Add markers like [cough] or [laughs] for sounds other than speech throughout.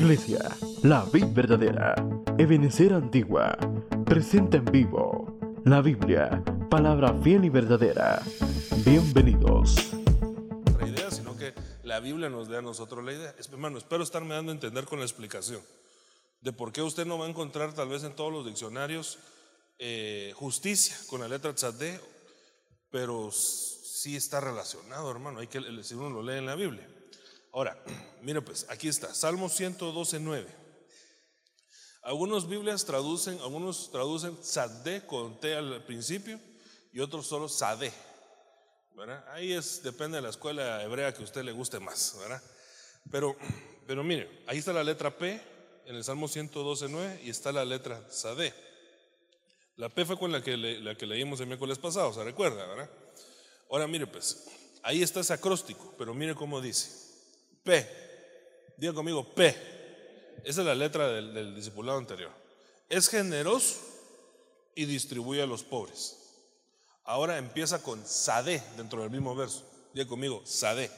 Iglesia, la vid verdadera, Ebenecer Antigua, presenta en vivo la Biblia, palabra fiel y verdadera. Bienvenidos. La idea, sino que la Biblia nos dé a nosotros la idea. Hermano, espero estarme dando a entender con la explicación de por qué usted no va a encontrar tal vez en todos los diccionarios eh, justicia con la letra tzadé, pero sí está relacionado, hermano. Hay que, si uno lo lee en la Biblia. Ahora, mire pues, aquí está, Salmo 112, 9. Algunas Biblias traducen, algunos traducen Sadé con T al principio y otros solo Sadé. ¿verdad? Ahí es, depende de la escuela hebrea que a usted le guste más, ¿verdad? Pero, pero mire, ahí está la letra P en el Salmo 112, 9 y está la letra Sadé. La P fue con la que, la que leímos el miércoles pasado, ¿se recuerda, verdad? Ahora mire pues, ahí está ese acróstico, pero mire cómo dice. P. Diga conmigo, P. Esa es la letra del, discipulado anterior. Es generoso y distribuye a los pobres. Ahora empieza con Sade dentro del mismo verso. Diga conmigo, Sade.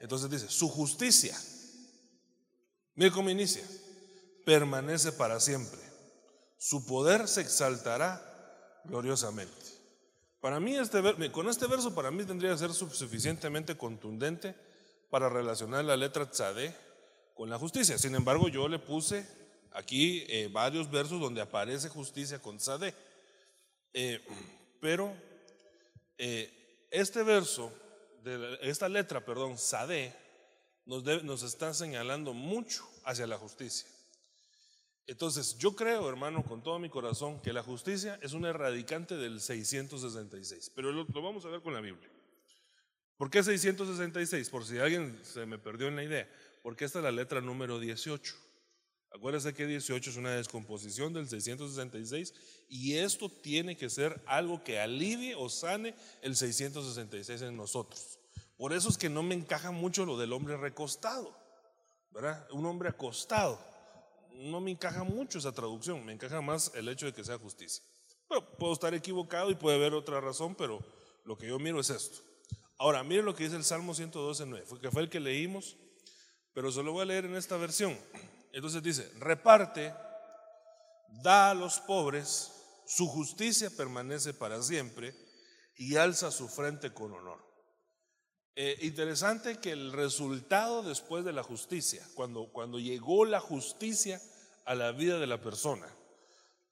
Entonces dice, su justicia, mire cómo inicia, permanece para siempre. Su poder se exaltará gloriosamente. Para mí, este, con este verso, para mí tendría que ser suficientemente contundente para relacionar la letra tzadé con la justicia. Sin embargo, yo le puse aquí eh, varios versos donde aparece justicia con tzadé. Eh, pero eh, este verso, de esta letra, perdón, tzadé, nos, nos está señalando mucho hacia la justicia. Entonces, yo creo, hermano, con todo mi corazón, que la justicia es un erradicante del 666. Pero lo vamos a ver con la Biblia. ¿Por qué 666? Por si alguien se me perdió en la idea. Porque esta es la letra número 18. Acuérdense que 18 es una descomposición del 666 y esto tiene que ser algo que alivie o sane el 666 en nosotros. Por eso es que no me encaja mucho lo del hombre recostado, ¿verdad? Un hombre acostado. No me encaja mucho esa traducción, me encaja más el hecho de que sea justicia. Puedo estar equivocado y puede haber otra razón, pero lo que yo miro es esto. Ahora, mire lo que dice el Salmo 112, 9, que fue el que leímos, pero solo voy a leer en esta versión. Entonces dice, reparte, da a los pobres, su justicia permanece para siempre y alza su frente con honor. Eh, interesante que el resultado después de la justicia, cuando, cuando llegó la justicia a la vida de la persona,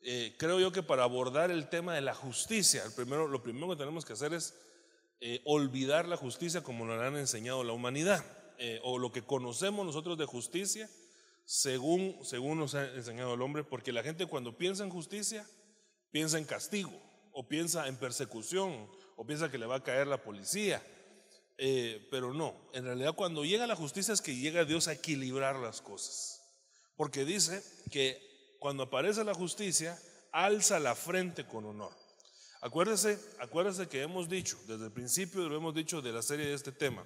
eh, creo yo que para abordar el tema de la justicia, primero, lo primero que tenemos que hacer es eh, olvidar la justicia como nos han enseñado la humanidad, eh, o lo que conocemos nosotros de justicia, según, según nos ha enseñado el hombre, porque la gente cuando piensa en justicia, piensa en castigo, o piensa en persecución, o piensa que le va a caer la policía. Eh, pero no, en realidad cuando llega la justicia es que llega Dios a equilibrar las cosas. Porque dice que cuando aparece la justicia, alza la frente con honor. Acuérdese, acuérdese que hemos dicho, desde el principio lo hemos dicho de la serie de este tema,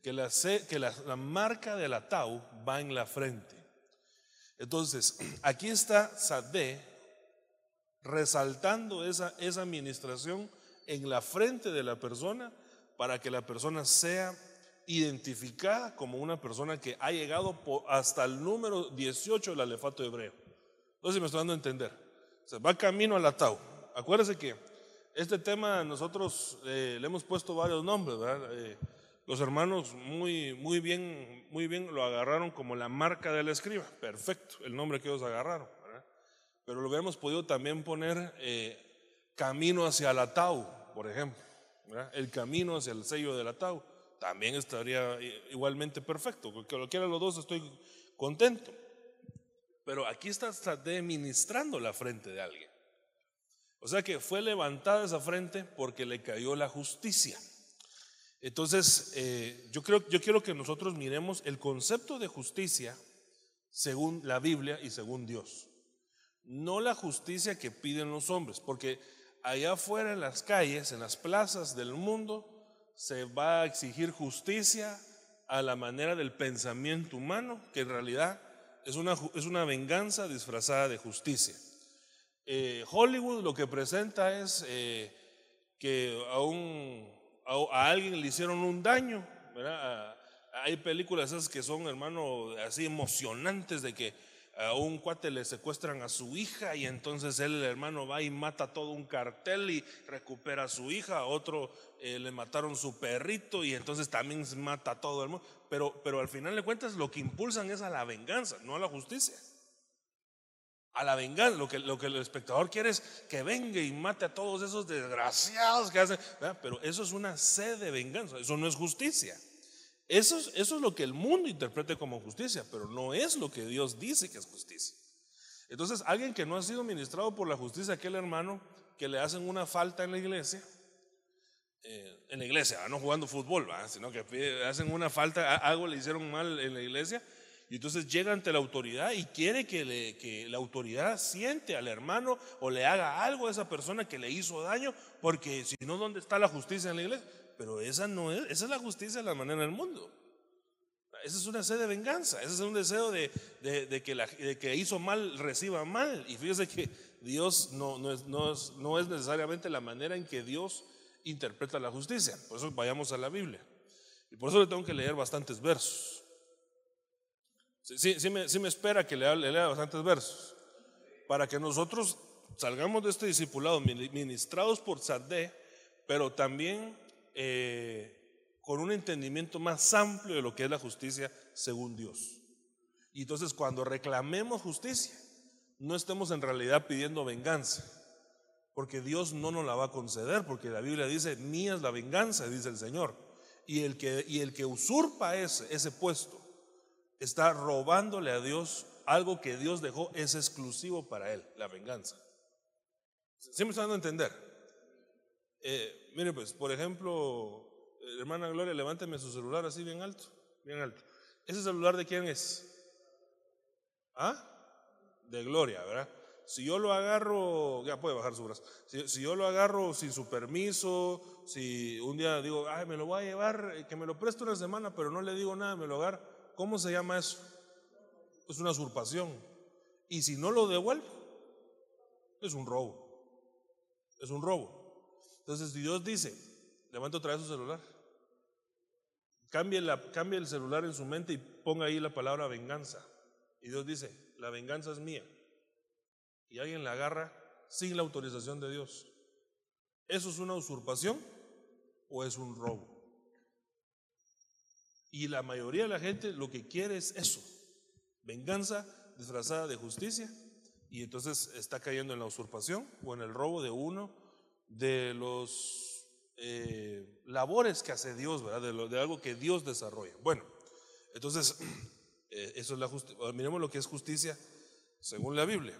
que la, que la, marca del atau va en la frente. Entonces, [clears throat] aquí está Sadé resaltando esa, esa administración en la frente de la persona para que la persona sea identificada como una persona que ha llegado hasta el número 18 del alefato hebreo. Entonces me estoy dando a entender. se va camino al atau. Acuérdese que este tema nosotros eh, le hemos puesto varios nombres, ¿verdad? Eh, los hermanos muy, muy, bien, muy bien lo agarraron como la marca del escriba, perfecto, el nombre que ellos agarraron, ¿verdad? Pero lo hubiéramos podido también poner eh, camino hacia la Tau, por ejemplo, ¿verdad? el camino hacia el sello de la Tau, también estaría igualmente perfecto, porque lo quiera los dos estoy contento. Pero aquí está, está ministrando la frente de alguien. O sea que fue levantada esa frente porque le cayó la justicia. Entonces, eh, yo, creo, yo quiero que nosotros miremos el concepto de justicia según la Biblia y según Dios. No la justicia que piden los hombres, porque allá afuera en las calles, en las plazas del mundo, se va a exigir justicia a la manera del pensamiento humano, que en realidad es una, es una venganza disfrazada de justicia. Eh, Hollywood lo que presenta es eh, que a, un, a, alguien le hicieron un daño, Hay películas esas que son, hermano, así emocionantes de que a un cuate le secuestran a su hija y entonces él, el hermano, va y mata todo un cartel y recupera a su hija, a otro eh, le mataron su perrito y entonces también mata a todo el mundo. Pero, pero al final de cuentas lo que impulsan es a la venganza, no a la justicia. A la venganza, lo que, lo que el espectador quiere es que venga y mate a todos esos desgraciados que hacen. Pero eso es una sed de venganza, eso no es justicia. Eso es, eso es lo que el mundo interprete como justicia, pero no es lo que Dios dice que es justicia. Entonces, alguien que no ha sido ministrado por la justicia, aquel hermano que le hacen una falta en la iglesia, eh, en la iglesia, no jugando fútbol, sino que hacen una falta, algo le hicieron mal en la iglesia, y entonces llega ante la autoridad y quiere que, la autoridad siente al hermano o le haga algo a esa persona que le hizo daño, porque si no, ¿dónde está la justicia en la iglesia? pero esa no es, esa es la justicia de la manera del mundo. Esa es una sed de venganza, ese es un deseo de, de, que, la, que hizo mal reciba mal. Y fíjese que Dios no, no, es, no, es, no es necesariamente la manera en que Dios interpreta la justicia. Por eso vayamos a la Biblia. Y por eso le tengo que leer bastantes versos. Sí, sí, me, sí me, espera que le, lea bastantes versos. Para que nosotros salgamos de este discipulado ministrados por Sadé, pero también eh, con un entendimiento más amplio de lo que es la justicia según Dios. Y entonces cuando reclamemos justicia, no estemos en realidad pidiendo venganza, porque Dios no nos la va a conceder, porque la Biblia dice, mía es la venganza, dice el Señor. Y el que, y el que usurpa ese, ese puesto está robándole a Dios algo que Dios dejó, es exclusivo para él, la venganza. ¿Sí me están dando a entender? Eh, mire, pues, por ejemplo, hermana Gloria, levánteme su celular así bien alto, bien alto. ¿Ese celular de quién es? ¿Ah? De Gloria, ¿verdad? Si yo lo agarro, ya puede bajar su brazo. Si, yo lo agarro sin su permiso, si un día digo, ay, me lo voy a llevar, eh, que me lo presto una semana, pero no le digo nada, me lo agarro, ¿cómo se llama eso? Es una usurpación. Y si no lo devuelvo, es un robo. Es un robo. Entonces Dios dice, levanta otra vez su celular. Cambie, la, el celular en su mente y ponga ahí la palabra venganza. Y Dios dice, la venganza es mía. Y alguien la agarra sin la autorización de Dios. ¿Eso es una usurpación o es un robo? Y la mayoría de la gente lo que quiere es eso, venganza disfrazada de justicia. Y entonces está cayendo en la usurpación o en el robo de uno de los eh, labores que hace Dios, ¿verdad? De, de, algo que Dios desarrolla. Bueno, entonces, [clears throat] eh, eso es la justicia. Miremos lo que es justicia según la Biblia.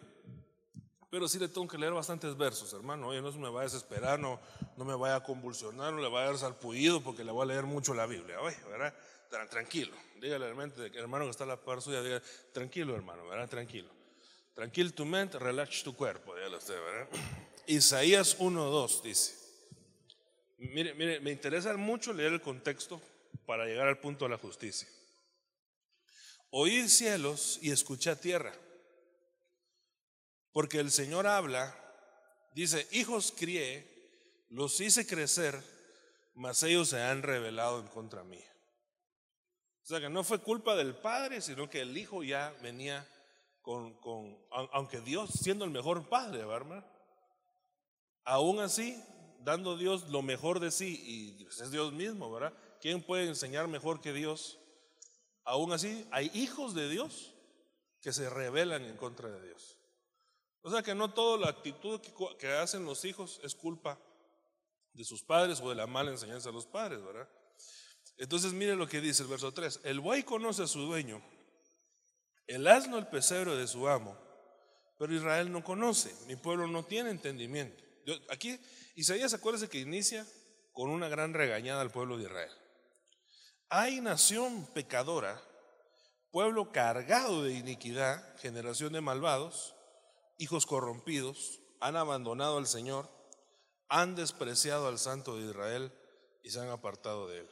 Pero sí le tengo que leer bastantes versos, hermano. Oye, no se me vaya a desesperar, no, no me vaya a convulsionar, no le vaya a dar salpullido porque le voy a leer mucho la Biblia. Oye, ¿verdad? Tranquilo. Dígale al hermano que está a la par suya, tranquilo, hermano. Tranquilo. Tranquilo tu mente, relax tu cuerpo, dígale usted, ¿verdad? [clears throat] Isaías 1.2 dice, mire, mire, me interesa mucho leer el contexto para llegar al punto de la justicia. Oíd cielos y escuchad tierra, porque el Señor habla, dice, hijos crié, los hice crecer, mas ellos se han rebelado en contra mí. O sea que no fue culpa del padre, sino que el hijo ya venía con, con aunque Dios siendo el mejor padre, ¿verdad? Aún así, dando Dios lo mejor de sí, y es Dios mismo, ¿verdad? ¿Quién puede enseñar mejor que Dios? Aún así, hay hijos de Dios que se rebelan en contra de Dios. O sea que no toda la actitud que, hacen los hijos es culpa de sus padres o de la mala enseñanza de los padres, ¿verdad? Entonces mire lo que dice el verso 3. El buey conoce a su dueño, el asno el pesebre de su amo, pero Israel no conoce, mi pueblo no tiene entendimiento aquí Isaías acuérdese que inicia con una gran regañada al pueblo de Israel. Hay nación pecadora, pueblo cargado de iniquidad, generación de malvados, hijos corrompidos, han abandonado al Señor, han despreciado al Santo de Israel y se han apartado de él.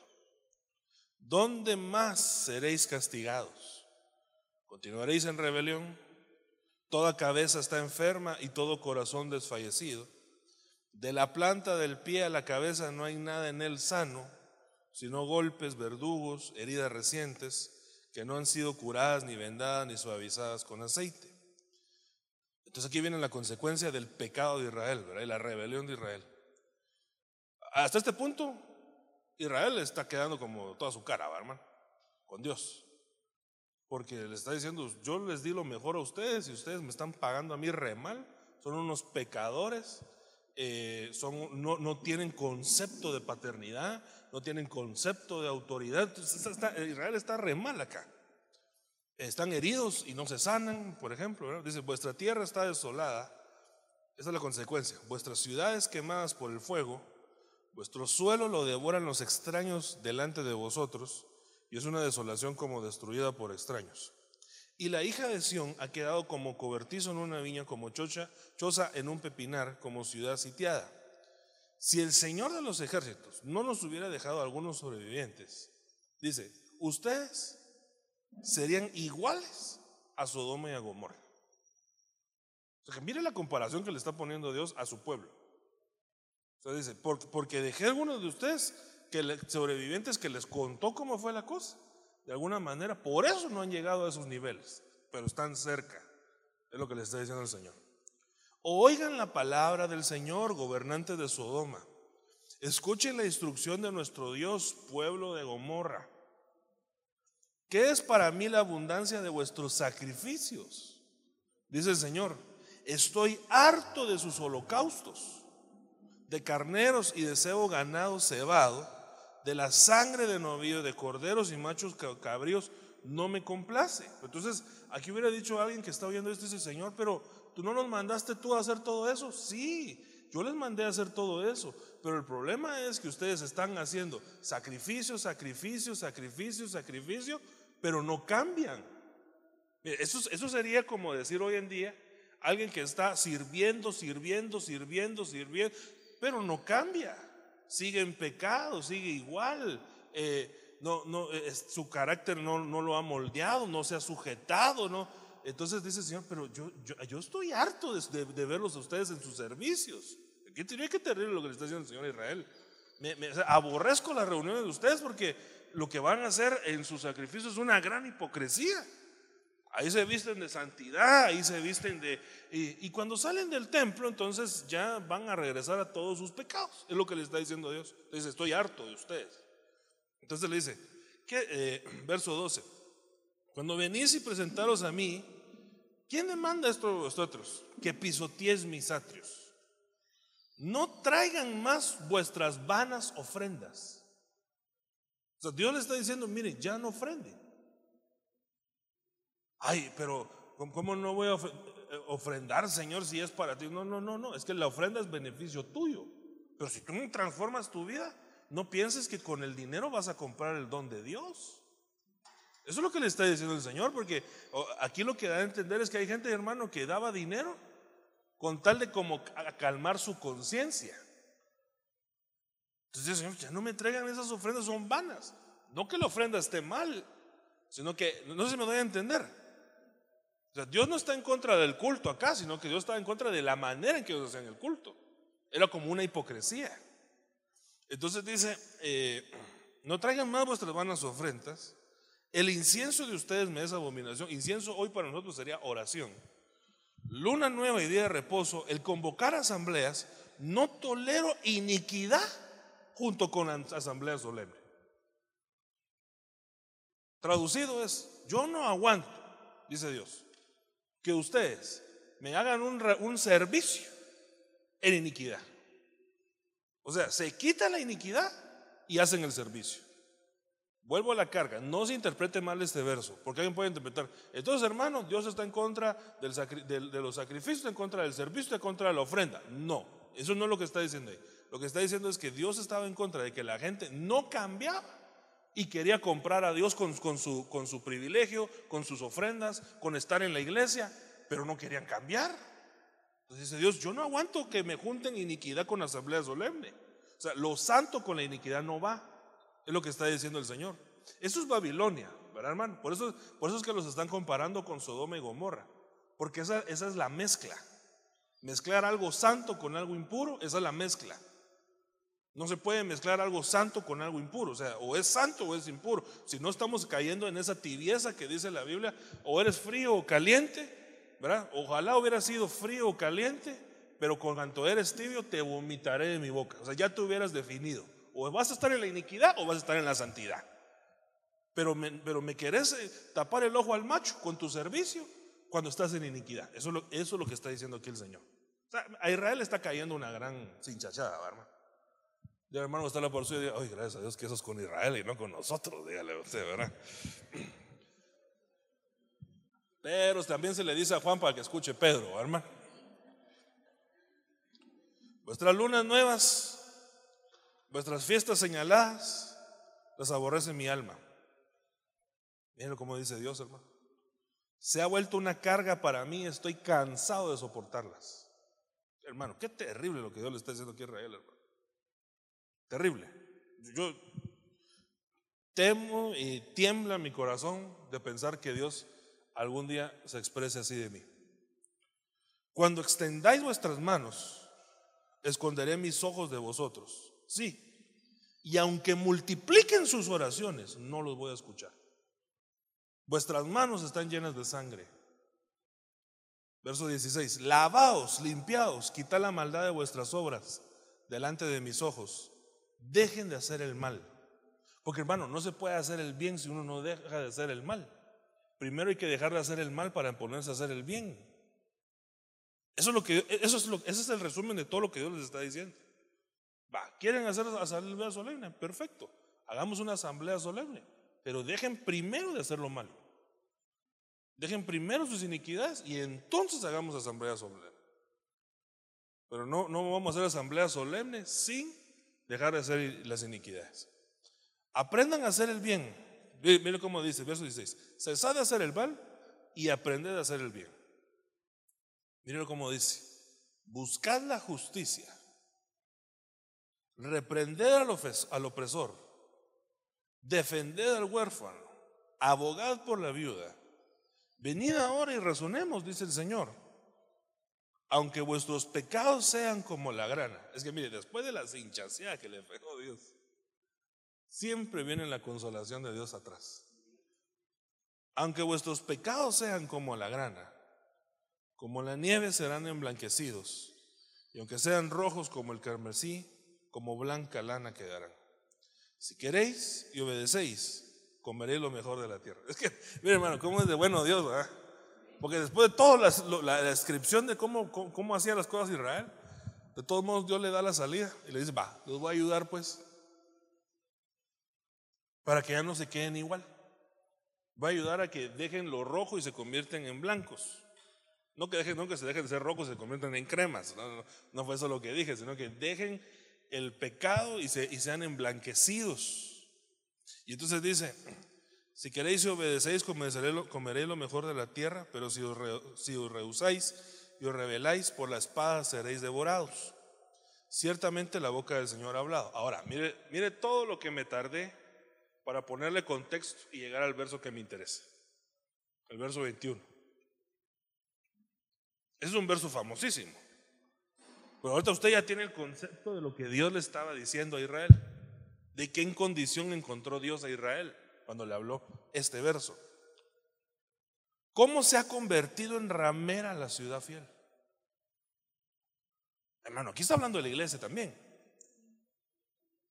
¿Dónde más seréis castigados? ¿Continuaréis en rebelión? Toda cabeza está enferma y todo corazón desfallecido. De la planta del pie a la cabeza no hay nada en él sano, sino golpes, verdugos, heridas recientes, que no han sido curadas ni vendadas ni suavizadas con aceite. Entonces aquí viene la consecuencia del pecado de Israel, ¿verdad? Y la rebelión de Israel. Hasta este punto, Israel está quedando como toda su cara, hermano, con Dios. Porque le está diciendo, yo les di lo mejor a ustedes y ustedes me están pagando a mí re mal. Son unos pecadores, eh, son, no, no, tienen concepto de paternidad, no tienen concepto de autoridad. Israel está re mal acá. Están heridos y no se sanan, por ejemplo. Dice, vuestra tierra está desolada. Esa es la consecuencia. Vuestras ciudades quemadas por el fuego, vuestro suelo lo devoran los extraños delante de vosotros y es una desolación como destruida por extraños. Y la hija de Sión ha quedado como cobertizo en una viña, como chocha, choza en un pepinar, como ciudad sitiada. Si el Señor de los ejércitos no nos hubiera dejado algunos sobrevivientes, dice, ustedes serían iguales a Sodoma y a Gomorra. O sea, mire la comparación que le está poniendo Dios a su pueblo. Sea, dice, porque dejé a algunos de ustedes que sobrevivientes que les contó cómo fue la cosa. De alguna manera, por eso no han llegado a esos niveles, pero están cerca. Es lo que les está diciendo el Señor. Oigan la palabra del Señor, gobernante de Sodoma. Escuchen la instrucción de nuestro Dios, pueblo de Gomorra. ¿Qué es para mí la abundancia de vuestros sacrificios? Dice el Señor, estoy harto de sus holocaustos, de carneros y de cebo ganado cebado de la sangre de novillo, de corderos y machos cabríos, no me complace. Entonces, aquí hubiera dicho alguien que está oyendo esto dice, Señor, pero tú no nos mandaste tú a hacer todo eso. Sí, yo les mandé a hacer todo eso. Pero el problema es que ustedes están haciendo sacrificio, sacrificio, sacrificio, sacrificio, pero no cambian. Eso, eso sería como decir hoy en día, alguien que está sirviendo, sirviendo, sirviendo, sirviendo, pero no cambia sigue en pecado, sigue igual. Eh, no, no, eh, su carácter no, no, lo ha moldeado, no se ha sujetado, ¿no? Entonces dice Señor, pero yo, yo, estoy harto de, verlos a ustedes en sus servicios. ¿Qué que terrible lo que le está diciendo el Señor Israel? Me, aborrezco las reuniones de ustedes porque lo que van a hacer en sus sacrificios es una gran hipocresía. Ahí se visten de santidad, ahí se visten de... Y, cuando salen del templo, entonces ya van a regresar a todos sus pecados. Es lo que le está diciendo Dios. Dice, estoy harto de ustedes. Entonces le dice, ¿qué? Eh, [clears throat] verso 12. Cuando venís y presentaros a mí, ¿quién demanda esto a vosotros? Que pisotees mis atrios. No traigan más vuestras vanas ofrendas. O sea, Dios le está diciendo, miren, ya no ofrenden. Ay, pero ¿cómo no voy a eh, ofrendar, Señor, si es para ti? No, no, no, no. Es que la ofrenda es beneficio tuyo. Pero si tú no transformas tu vida, no pienses que con el dinero vas a comprar el don de Dios. Eso es lo que le está diciendo el Señor, porque aquí lo que da a entender es que hay gente, hermano, que daba dinero con tal de como calmar su conciencia. Entonces, Señor, ya no me traigan esas ofrendas, son vanas. No que la ofrenda esté mal, sino que, no se me doy a entender. Dios no está en contra del culto acá, sino que Dios está en contra de la manera en que ellos hacían el culto. Era como una hipocresía. Entonces dice, eh, no traigan más vuestras vanas ofrendas. El incienso de ustedes me es abominación. Incienso hoy para nosotros sería oración. Luna nueva y día de reposo, el convocar asambleas, no tolero iniquidad junto con asamblea solemne. Traducido es, yo no aguanto, dice Dios, que ustedes me hagan un, servicio en iniquidad. O sea, se quita la iniquidad y hacen el servicio. Vuelvo a la carga, no se interprete mal este verso, porque alguien puede interpretar, entonces hermano, Dios está en contra del, de, los sacrificios, en contra del servicio, en contra de la ofrenda. No, eso no es lo que está diciendo ahí. Lo que está diciendo es que Dios estaba en contra de que la gente no cambiaba y quería comprar a Dios con, su, privilegio, con sus ofrendas, con estar en la iglesia, pero no querían cambiar. Entonces dice Dios, yo no aguanto que me junten iniquidad con asamblea solemne. O sea, lo santo con la iniquidad no va. Es lo que está diciendo el Señor. Eso es Babilonia, ¿verdad, hermano? Por eso, por eso es que los están comparando con Sodoma y Gomorra. Porque esa, esa es la mezcla. Mezclar algo santo con algo impuro, esa es la mezcla. No se puede mezclar algo santo con algo impuro. O sea, o es santo o es impuro. Si no estamos cayendo en esa tibieza que dice la Biblia, o eres frío o caliente, ¿verdad? Ojalá hubiera sido frío o caliente, pero con cuanto eres tibio te vomitaré de mi boca. O sea, ya te hubieras definido. O vas a estar en la iniquidad o vas a estar en la santidad. Pero me, pero me querés eh, tapar el ojo al macho con tu servicio cuando estás en iniquidad. Eso es lo, que está diciendo aquí el Señor. O sea, a Israel está cayendo una gran cinchachada, hermano. Y el hermano está la por suyo y ay, gracias a Dios que eso es con Israel y no con nosotros, dígale usted, ¿verdad? Pero también se le dice a Juan para que escuche Pedro, hermano. Vuestras lunas nuevas, vuestras fiestas señaladas, las aborrece mi alma. Miren cómo dice Dios, hermano. Se ha vuelto una carga para mí, estoy cansado de soportarlas. Hermano, qué terrible lo que Dios le está diciendo aquí a Israel, hermano. Terrible. Yo temo y tiembla mi corazón de pensar que Dios algún día se exprese así de mí. Cuando extendáis vuestras manos, esconderé mis ojos de vosotros. Sí. Y aunque multipliquen sus oraciones, no los voy a escuchar. Vuestras manos están llenas de sangre. Verso 16. Lavaos, limpiaos, quitad la maldad de vuestras obras delante de mis ojos dejen de hacer el mal. Porque hermano, no se puede hacer el bien si uno no deja de hacer el mal. Primero hay que dejar de hacer el mal para ponerse a hacer el bien. Eso es lo que eso es lo, ese es el resumen de todo lo que Dios les está diciendo. Va, quieren hacer asamblea solemne, perfecto. Hagamos una asamblea solemne, pero dejen primero de hacer lo malo. Dejen primero sus iniquidades y entonces hagamos asamblea solemne. Pero no, no vamos a hacer asamblea solemne sin dejar de hacer las iniquidades. Aprendan a hacer el bien. Mire cómo dice, verso 16. Cesad de hacer el mal y aprended a hacer el bien. Mire cómo dice. Buscad la justicia. Reprended al opresor. Defended al huérfano. Abogad por la viuda. Venid ahora y razonemos, dice el Señor aunque vuestros pecados sean como la grana. Es que mire, después de la cinchaseada que le pegó Dios, siempre viene la consolación de Dios atrás. Aunque vuestros pecados sean como la grana, como la nieve serán emblanquecidos, y aunque sean rojos como el carmesí, como blanca lana quedarán. Si queréis y obedecéis, comeréis lo mejor de la tierra. Es que, mire hermano, cómo es de bueno Dios, ¿verdad? Porque después de toda la, descripción de cómo, cómo, hacía las cosas Israel, de todos modos Dios le da la salida y le dice, va, los voy a ayudar pues, para que ya no se queden igual. Va a ayudar a que dejen lo rojo y se convierten en blancos. No que, dejen, no que se dejen de ser rojos y se conviertan en cremas. No, no, fue eso lo que dije, sino que dejen el pecado y, se, y sean emblanquecidos. Y entonces dice, si queréis y obedecéis, comeréis lo mejor de la tierra, pero si os, rehusáis y os rebeláis, por la espada seréis devorados. Ciertamente la boca del Señor ha hablado. Ahora, mire, mire todo lo que me tardé para ponerle contexto y llegar al verso que me interesa. El verso 21. Ese es un verso famosísimo. Pero ahorita usted ya tiene el concepto de lo que Dios le estaba diciendo a Israel. De qué condición encontró Dios a Israel cuando le habló este verso. ¿Cómo se ha convertido en ramera la ciudad fiel? Hermano, aquí está hablando de la iglesia también.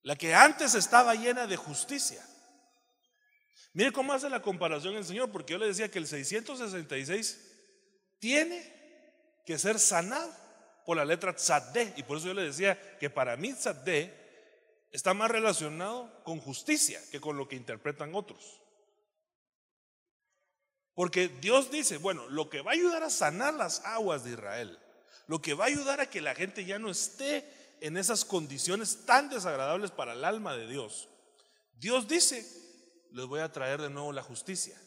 La que antes estaba llena de justicia. Mire cómo hace la comparación el Señor, porque yo le decía que el 666 tiene que ser sanado por la letra tzadé. Y por eso yo le decía que para mí tzadé está más relacionado con justicia que con lo que interpretan otros. Porque Dios dice, bueno, lo que va a ayudar a sanar las aguas de Israel, lo que va a ayudar a que la gente ya no esté en esas condiciones tan desagradables para el alma de Dios, Dios dice, les voy a traer de nuevo la justicia.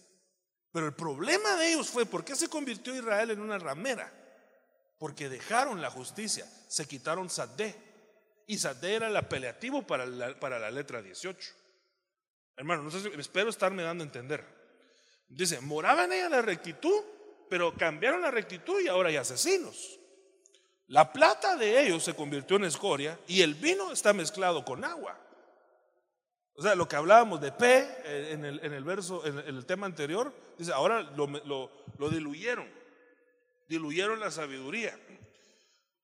Pero el problema de ellos fue, ¿por qué se convirtió Israel en una ramera? Porque dejaron la justicia, se quitaron Sadé, y Sadé era el apelativo para la, para la letra 18. Hermano, no sé si, espero estarme dando a entender. Dice, moraban ella la rectitud, pero cambiaron la rectitud y ahora hay asesinos. La plata de ellos se convirtió en escoria y el vino está mezclado con agua. O sea, lo que hablábamos de P eh, en el, verso, en el tema anterior, dice, ahora lo, lo diluyeron, diluyeron la sabiduría.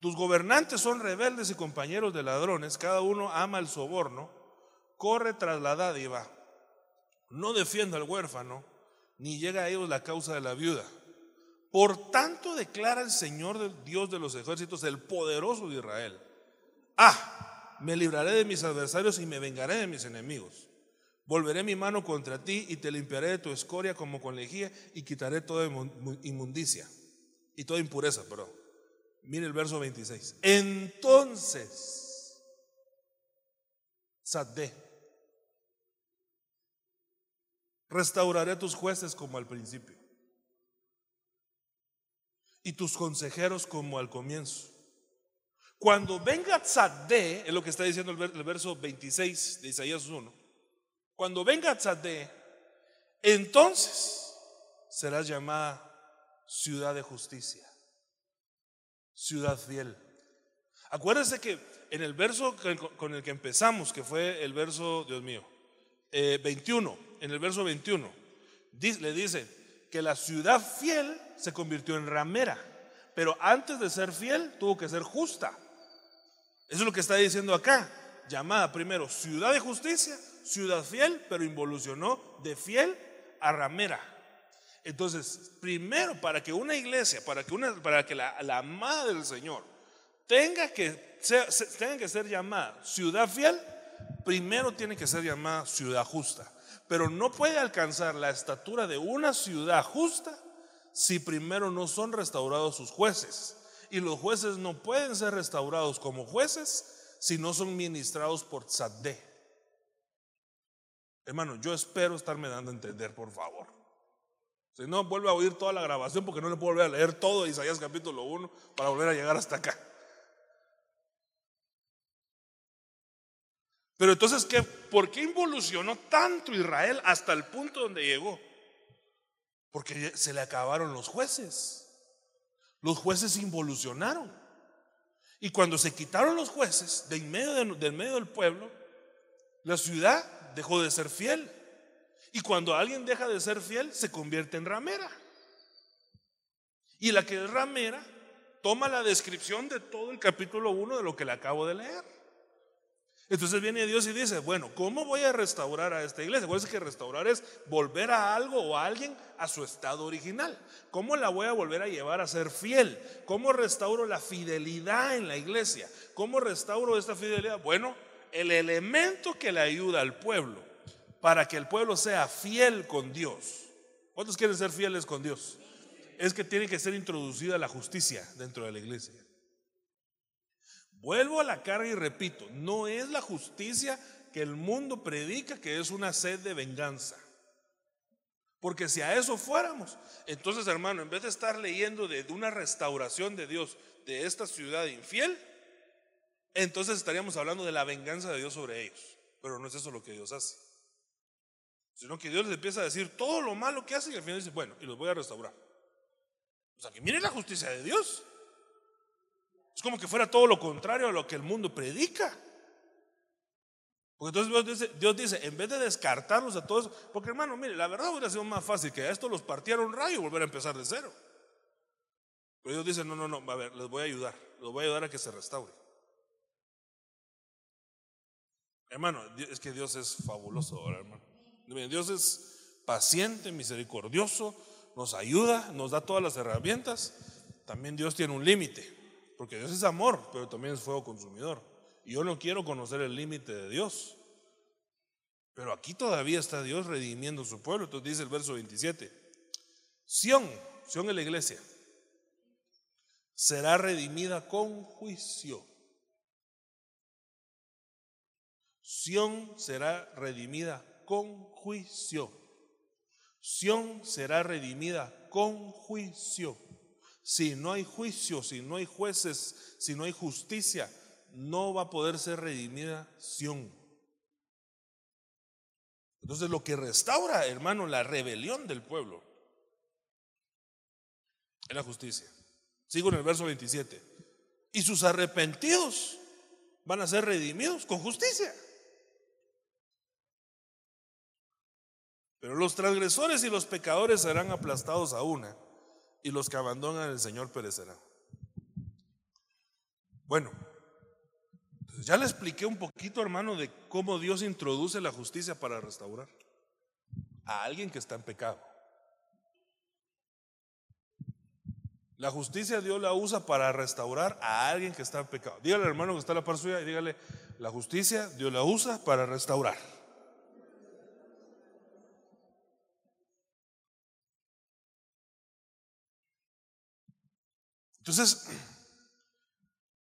Tus gobernantes son rebeldes y compañeros de ladrones, cada uno ama el soborno, corre tras la dádiva, no defiende al huérfano, ni llega a ellos la causa de la viuda. Por tanto declara el Señor Dios de los ejércitos, el poderoso de Israel. Ah, me libraré de mis adversarios y me vengaré de mis enemigos. Volveré mi mano contra ti y te limpiaré de tu escoria como con lejía y quitaré toda inmundicia y toda impureza, perdón. Mire el verso 26. Entonces, Sadde, restauraré tus jueces como al principio y tus consejeros como al comienzo. Cuando venga Tzadé, es lo que está diciendo el verso 26 de Isaías 1, cuando venga Tzadé, entonces serás llamada ciudad de justicia, ciudad fiel. Acuérdense que en el verso con el que empezamos, que fue el verso, Dios mío, 21, eh, en el verso 21, le dice, que la ciudad fiel se convirtió en ramera, pero antes de ser fiel tuvo que ser justa. Eso es lo que está diciendo acá, llamada primero ciudad de justicia, ciudad fiel, pero involucionó de fiel a ramera. Entonces, primero, para que una iglesia, para que, una, para que la, la amada del Señor tenga que, tenga que ser llamada ciudad fiel, primero tiene que ser llamada ciudad justa pero no puede alcanzar la estatura de una ciudad justa si primero no son restaurados sus jueces. Y los jueces no pueden ser restaurados como jueces si no son ministrados por Tzadé. Hermano, yo espero estarme dando a entender, por favor. Si no, vuelve a oír toda la grabación porque no le puedo volver a leer todo Isaías capítulo 1 para volver a llegar hasta acá. Pero entonces, ¿qué, ¿por qué involucionó tanto Israel hasta el punto donde llegó? Porque se le acabaron los jueces. Los jueces involucionaron. Y cuando se quitaron los jueces de medio del medio del pueblo, la ciudad dejó de ser fiel. Y cuando alguien deja de ser fiel, se convierte en ramera. Y la que es ramera toma la descripción de todo el capítulo 1 de lo que le acabo de leer. Entonces viene Dios y dice, bueno, ¿cómo voy a restaurar a esta iglesia? Pues que restaurar es volver a algo o a alguien a su estado original. ¿Cómo la voy a volver a llevar a ser fiel? ¿Cómo restauro la fidelidad en la iglesia? ¿Cómo restauro esta fidelidad? Bueno, el elemento que le ayuda al pueblo para que el pueblo sea fiel con Dios. ¿Cuántos quieren ser fieles con Dios? Es que tiene que ser introducida la justicia dentro de la iglesia. Vuelvo a la carga y repito, no es la justicia que el mundo predica que es una sed de venganza. Porque si a eso fuéramos, entonces hermano, en vez de estar leyendo de una restauración de Dios de esta ciudad infiel, entonces estaríamos hablando de la venganza de Dios sobre ellos. Pero no es eso lo que Dios hace. Sino que Dios les empieza a decir todo lo malo que hacen y al final dice, bueno, y los voy a restaurar. O sea, que miren la justicia de Dios. Es como que fuera todo lo contrario a lo que el mundo predica. Porque entonces Dios dice, en vez de descartarlos a todos, porque hermano, mire, la verdad hubiera sido más fácil que a esto los partiera un rayo y volver a empezar de cero. Pero Dios dice, no, no, no, a ver, les voy a ayudar, les voy a ayudar a que se restaure. Hermano, es que Dios es fabuloso ahora, hermano. Dios es paciente, misericordioso, nos ayuda, nos da todas las herramientas. También Dios tiene un límite. Porque Dios es amor, pero también es fuego consumidor. Y yo no quiero conocer el límite de Dios. Pero aquí todavía está Dios redimiendo su pueblo. Entonces dice el verso 27. Sión, Sión es la iglesia, será redimida con juicio. Sión será redimida con juicio. Sión será redimida con juicio. Si no hay juicio, si no hay jueces, si no hay justicia, no va a poder ser redimida Sión. Entonces lo que restaura, hermano, la rebelión del pueblo es la justicia. Sigo en el verso 27. Y sus arrepentidos van a ser redimidos con justicia. Pero los transgresores y los pecadores serán aplastados a una, y los que abandonan al Señor perecerán. Bueno, ya le expliqué un poquito, hermano, de cómo Dios introduce la justicia para restaurar a alguien que está en pecado. La justicia Dios la usa para restaurar a alguien que está en pecado. Dígale al hermano que está a la par suya y dígale, la justicia Dios la usa para restaurar. Entonces,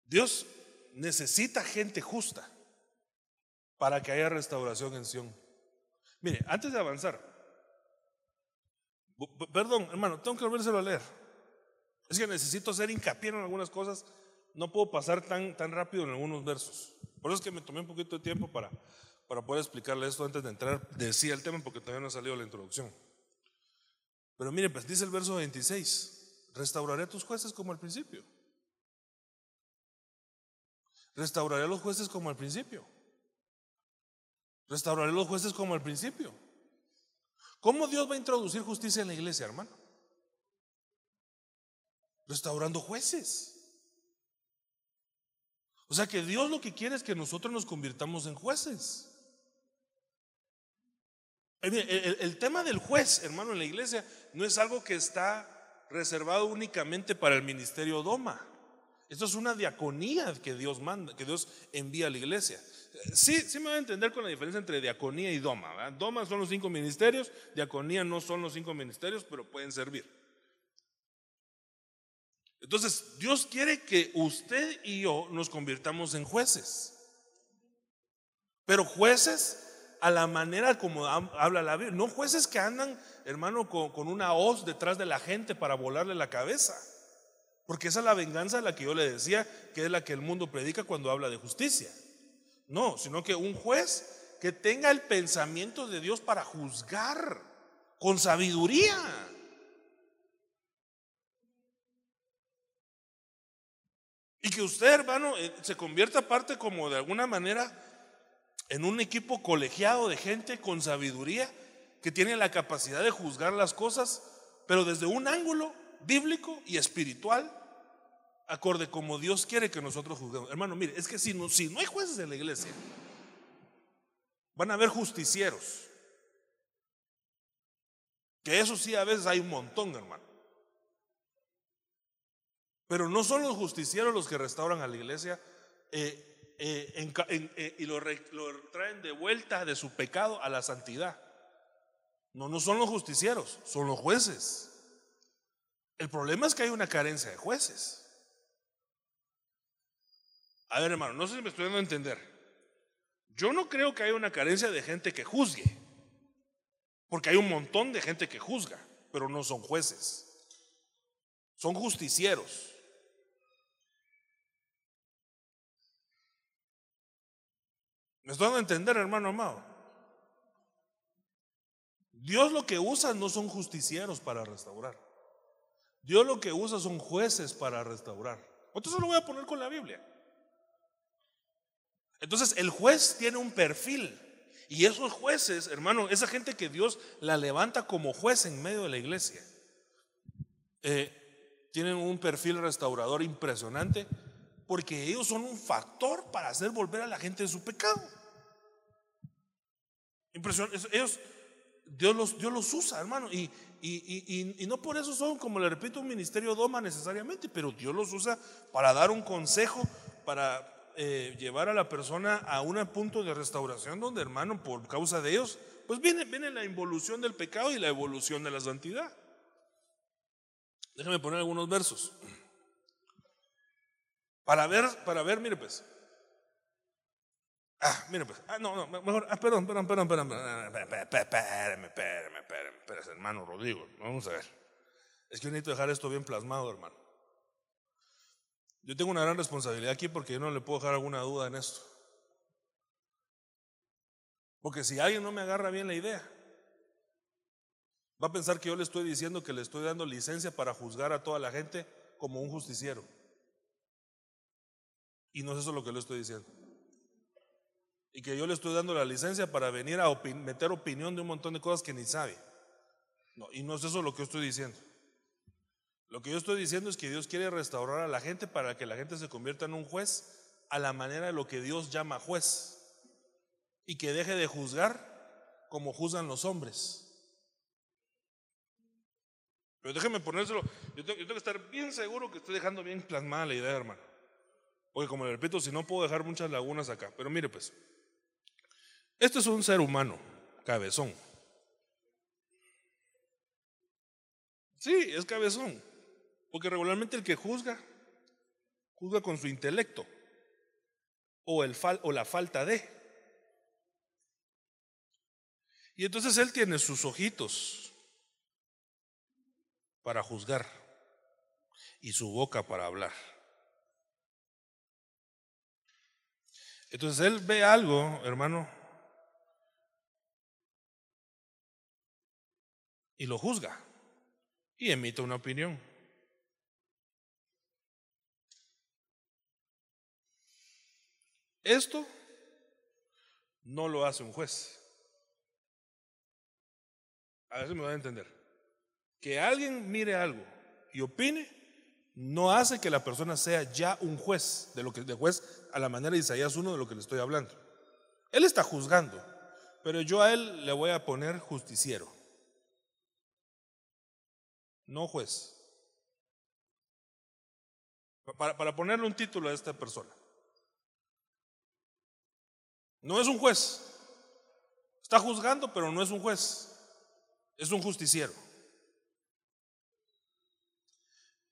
Dios necesita gente justa para que haya restauración en Sion. Mire, antes de avanzar, perdón, hermano, tengo que volvérselo a leer. Es que necesito hacer hincapié en algunas cosas. No puedo pasar tan, tan rápido en algunos versos. Por eso es que me tomé un poquito de tiempo para, para poder explicarle esto antes de entrar. Decía el tema porque todavía no ha salido la introducción. Pero mire, pues dice el verso 26, restauraré tus jueces como al principio. Restauraré a los jueces como al principio. Restauraré los jueces como al principio. ¿Cómo Dios va a introducir justicia en la iglesia, hermano? Restaurando jueces. O sea que Dios lo que quiere es que nosotros nos convirtamos en jueces. Eh, el, tema del juez, hermano, en la iglesia no es algo que está reservado únicamente para el ministerio Doma. Esto es una diaconía que Dios manda, que Dios envía a la iglesia. Sí, sí me va a entender con la diferencia entre diaconía y doma. Doma son los cinco ministerios, diaconía no son los cinco ministerios, pero pueden servir. Entonces, Dios quiere que usted y yo nos convirtamos en jueces. Pero jueces a la manera como habla la Biblia. No jueces que andan, hermano, con, una hoz detrás de la gente para volarle la cabeza. Porque esa es la venganza de la que yo le decía, que es la que el mundo predica cuando habla de justicia. No, sino que un juez que tenga el pensamiento de Dios para juzgar con sabiduría. Y que usted, hermano, eh, se convierta parte como de alguna manera en un equipo colegiado de gente con sabiduría que tiene la capacidad de juzgar las cosas, pero desde un ángulo bíblico y espiritual acorde como Dios quiere que nosotros juzguemos. Hermano, mire, es que si no, si no hay jueces en la iglesia, van a haber justicieros. Que eso sí, a veces hay un montón, hermano. Pero no son los justicieros los que restauran a la iglesia eh, eh, eh, y lo, lo traen de vuelta de su pecado a la santidad. No, no son los justicieros, son los jueces. El problema es que hay una carencia de jueces. A ver, hermano, no sé si me estoy dando a entender. Yo no creo que haya una carencia de gente que juzgue, porque hay un montón de gente que juzga, pero no son jueces. Son justicieros. ¿Me estoy dando a entender, hermano amado? Dios lo que usa no son justicieros para restaurar. Dios lo que usa son jueces para restaurar. Entonces lo voy a poner con la Biblia. Entonces el juez tiene un perfil. Y esos jueces, hermano, esa gente que Dios la levanta como juez en medio de la iglesia, eh, tienen un perfil restaurador impresionante porque ellos son un factor para hacer volver a la gente de su pecado. Ellos, Dios los, Dios los usa, hermano. Y, y, y, no por eso son, como le repito, un ministerio doma necesariamente, pero Dios los usa para dar un consejo, para eh, llevar a la persona a un punto de restauración donde, hermano, por causa de ellos, pues viene, viene la involución del pecado y la evolución de la santidad. Déjame poner algunos versos. Para ver, para ver, mire pues. Ah, mire pues. Ah, no, no, mejor. Ah, perdón, perdón, perdón, perdón. Espérame, espérame, espérame, hermano Rodrigo. Vamos a ver. Es que yo necesito dejar esto bien plasmado, hermano. Yo tengo una gran responsabilidad aquí porque yo no le puedo dejar alguna duda en esto. Porque si alguien no me agarra bien la idea, va a pensar que yo le estoy diciendo que le estoy dando licencia para juzgar a toda la gente como un justiciero. Y no es eso lo que le estoy diciendo. Y que yo le estoy dando la licencia para venir a meter opinión de un montón de cosas que ni sabe. No, y no es eso lo que yo estoy diciendo. Lo que yo estoy diciendo es que Dios quiere restaurar a la gente para que la gente se convierta en un juez a la manera de lo que Dios llama juez. Y que deje de juzgar como juzgan los hombres. Pero déjeme ponérselo. Yo tengo, que estar bien seguro que estoy dejando bien plasmada la idea, hermano. Porque como le repito, si no puedo dejar muchas lagunas acá. Pero mire pues, este es un ser humano, cabezón. Sí, es cabezón. Porque regularmente el que juzga, juzga con su intelecto o, el o la falta de. Y entonces él tiene sus ojitos para juzgar y su boca para hablar. Entonces él ve algo, hermano, y lo juzga y emite una opinión. Esto no lo hace un juez. A ver si me van a entender. Que alguien mire algo y opine no hace que la persona sea ya un juez de lo que de juez a la manera de Isaías 1 de lo que le estoy hablando. Él está juzgando, pero yo a él le voy a poner justiciero. No juez. Para, para ponerle un título a esta persona. No es un juez. Está juzgando, pero no es un juez. Es un justiciero.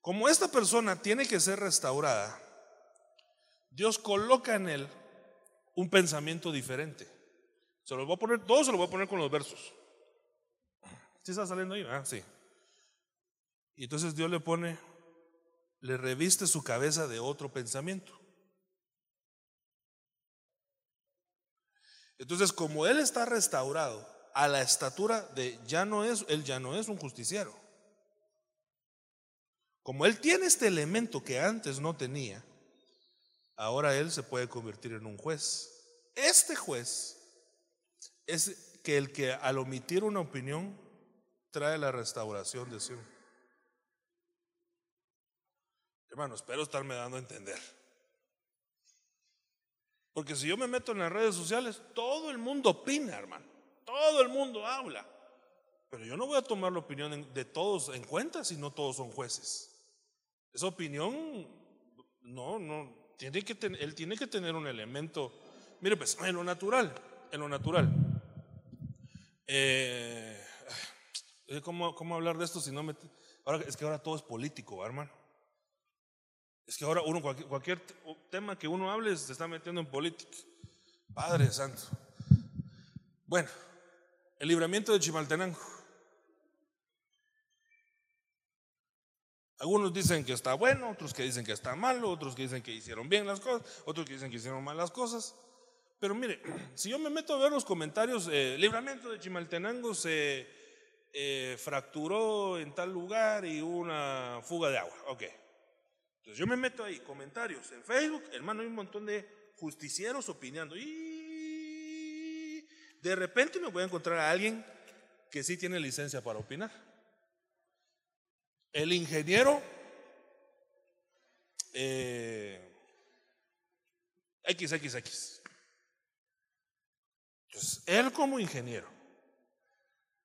Como esta persona tiene que ser restaurada, Dios coloca en él un pensamiento diferente. Se lo voy a poner, todo se lo voy a poner con los versos. ¿Sí está saliendo ahí? Ah, sí. Y entonces Dios le pone, le reviste su cabeza de otro pensamiento. Entonces, como él está restaurado a la estatura de ya no es, él ya no es un justiciero. Como él tiene este elemento que antes no tenía, ahora él se puede convertir en un juez. Este juez es que el que al omitir una opinión trae la restauración de Sion. Hermano, espero estarme dando a entender. Porque si yo me meto en las redes sociales, todo el mundo opina, hermano. Todo el mundo habla. Pero yo no voy a tomar la opinión de todos en cuenta si no todos son jueces. Esa opinión, no, no, tiene que él tiene que tener un elemento. Mire, pues, en lo natural, en lo natural. Eh, ¿cómo, ¿Cómo hablar de esto si no me... Es que ahora todo es político, hermano. Es que ahora uno, cualquier, tema que uno hable se está metiendo en política. Padre Santo. Bueno, el libramiento de Chimaltenango. Algunos dicen que está bueno, otros que dicen que está malo, otros que dicen que hicieron bien las cosas, otros que dicen que hicieron mal las cosas. Pero mire, [clears throat] si yo me meto a ver los comentarios, eh, libramiento de Chimaltenango se eh, fracturó en tal lugar y hubo una fuga de agua. Ok. Entonces yo me meto ahí, comentarios en Facebook, hermano, hay un montón de justicieros opinando. Y de repente me voy a encontrar a alguien que sí tiene licencia para opinar. El ingeniero eh, XXX. Entonces, él como ingeniero,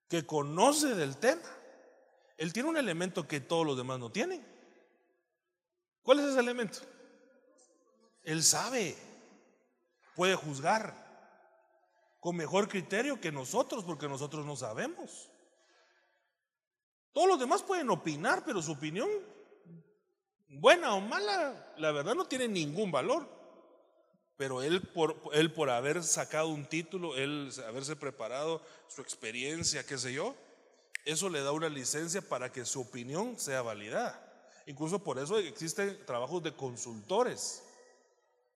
que conoce del tema, él tiene un elemento que todos los demás no tienen. ¿Cuál es ese elemento? Él sabe, puede juzgar con mejor criterio que nosotros, porque nosotros no sabemos. Todos los demás pueden opinar, pero su opinión, buena o mala, la verdad no tiene ningún valor. Pero él por, él por haber sacado un título, él haberse preparado, su experiencia, qué sé yo, eso le da una licencia para que su opinión sea validada. Incluso por eso existen trabajos de consultores.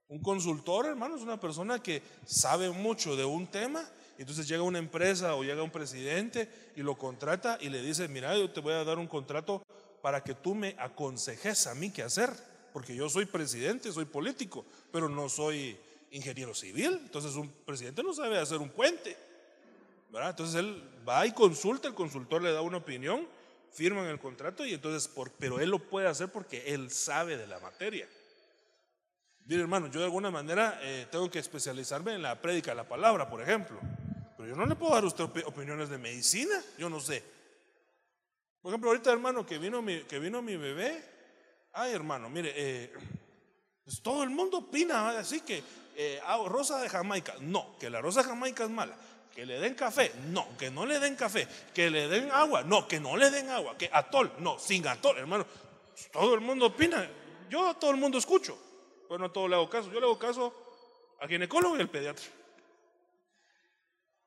Un consultor, hermano, es una persona que sabe mucho de un tema. Entonces llega una empresa o llega un presidente y lo contrata y le dice, mira, yo te voy a dar un contrato para que tú me aconsejes a mí qué hacer, porque yo soy presidente, soy político, pero no soy ingeniero civil. Entonces un presidente no sabe hacer un puente. ¿verdad? Entonces él va y consulta, el consultor le da una opinión, firman el contrato y entonces, por, pero él lo puede hacer porque él sabe de la materia. Mire hermano, yo de alguna manera eh, tengo que especializarme en la prédica de la palabra, por ejemplo. Pero yo no le puedo dar a usted opiniones de medicina, yo no sé. Por ejemplo, ahorita hermano, que vino mi, que vino mi bebé, ay hermano, mire, eh, pues todo el mundo opina así que eh, ah, rosa de Jamaica, no, que la rosa de Jamaica es mala, que le den café, no, que no le den café, que le den agua, no, que no le den agua, que atol, no, sin atol, hermano, todo el mundo opina, yo a todo el mundo escucho, pero no a todo le hago caso, yo le hago caso al ginecólogo y al pediatra.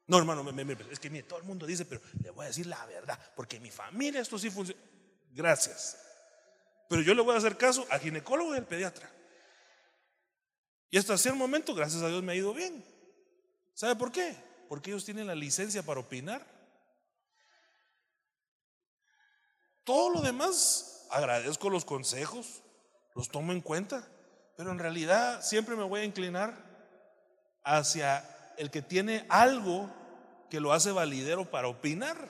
No, hermano, es que mire, todo el mundo dice, pero le voy a decir la verdad, porque en mi familia esto sí funciona. Gracias. Pero yo le voy a hacer caso al ginecólogo y al pediatra. Y hasta ese momento, gracias a Dios, me ha ido bien. ¿Sabe por qué? Porque ellos tienen la licencia para opinar. Todo lo demás, agradezco los consejos, los tomo en cuenta, pero en realidad siempre me voy a inclinar hacia el que tiene algo que lo hace validero para opinar.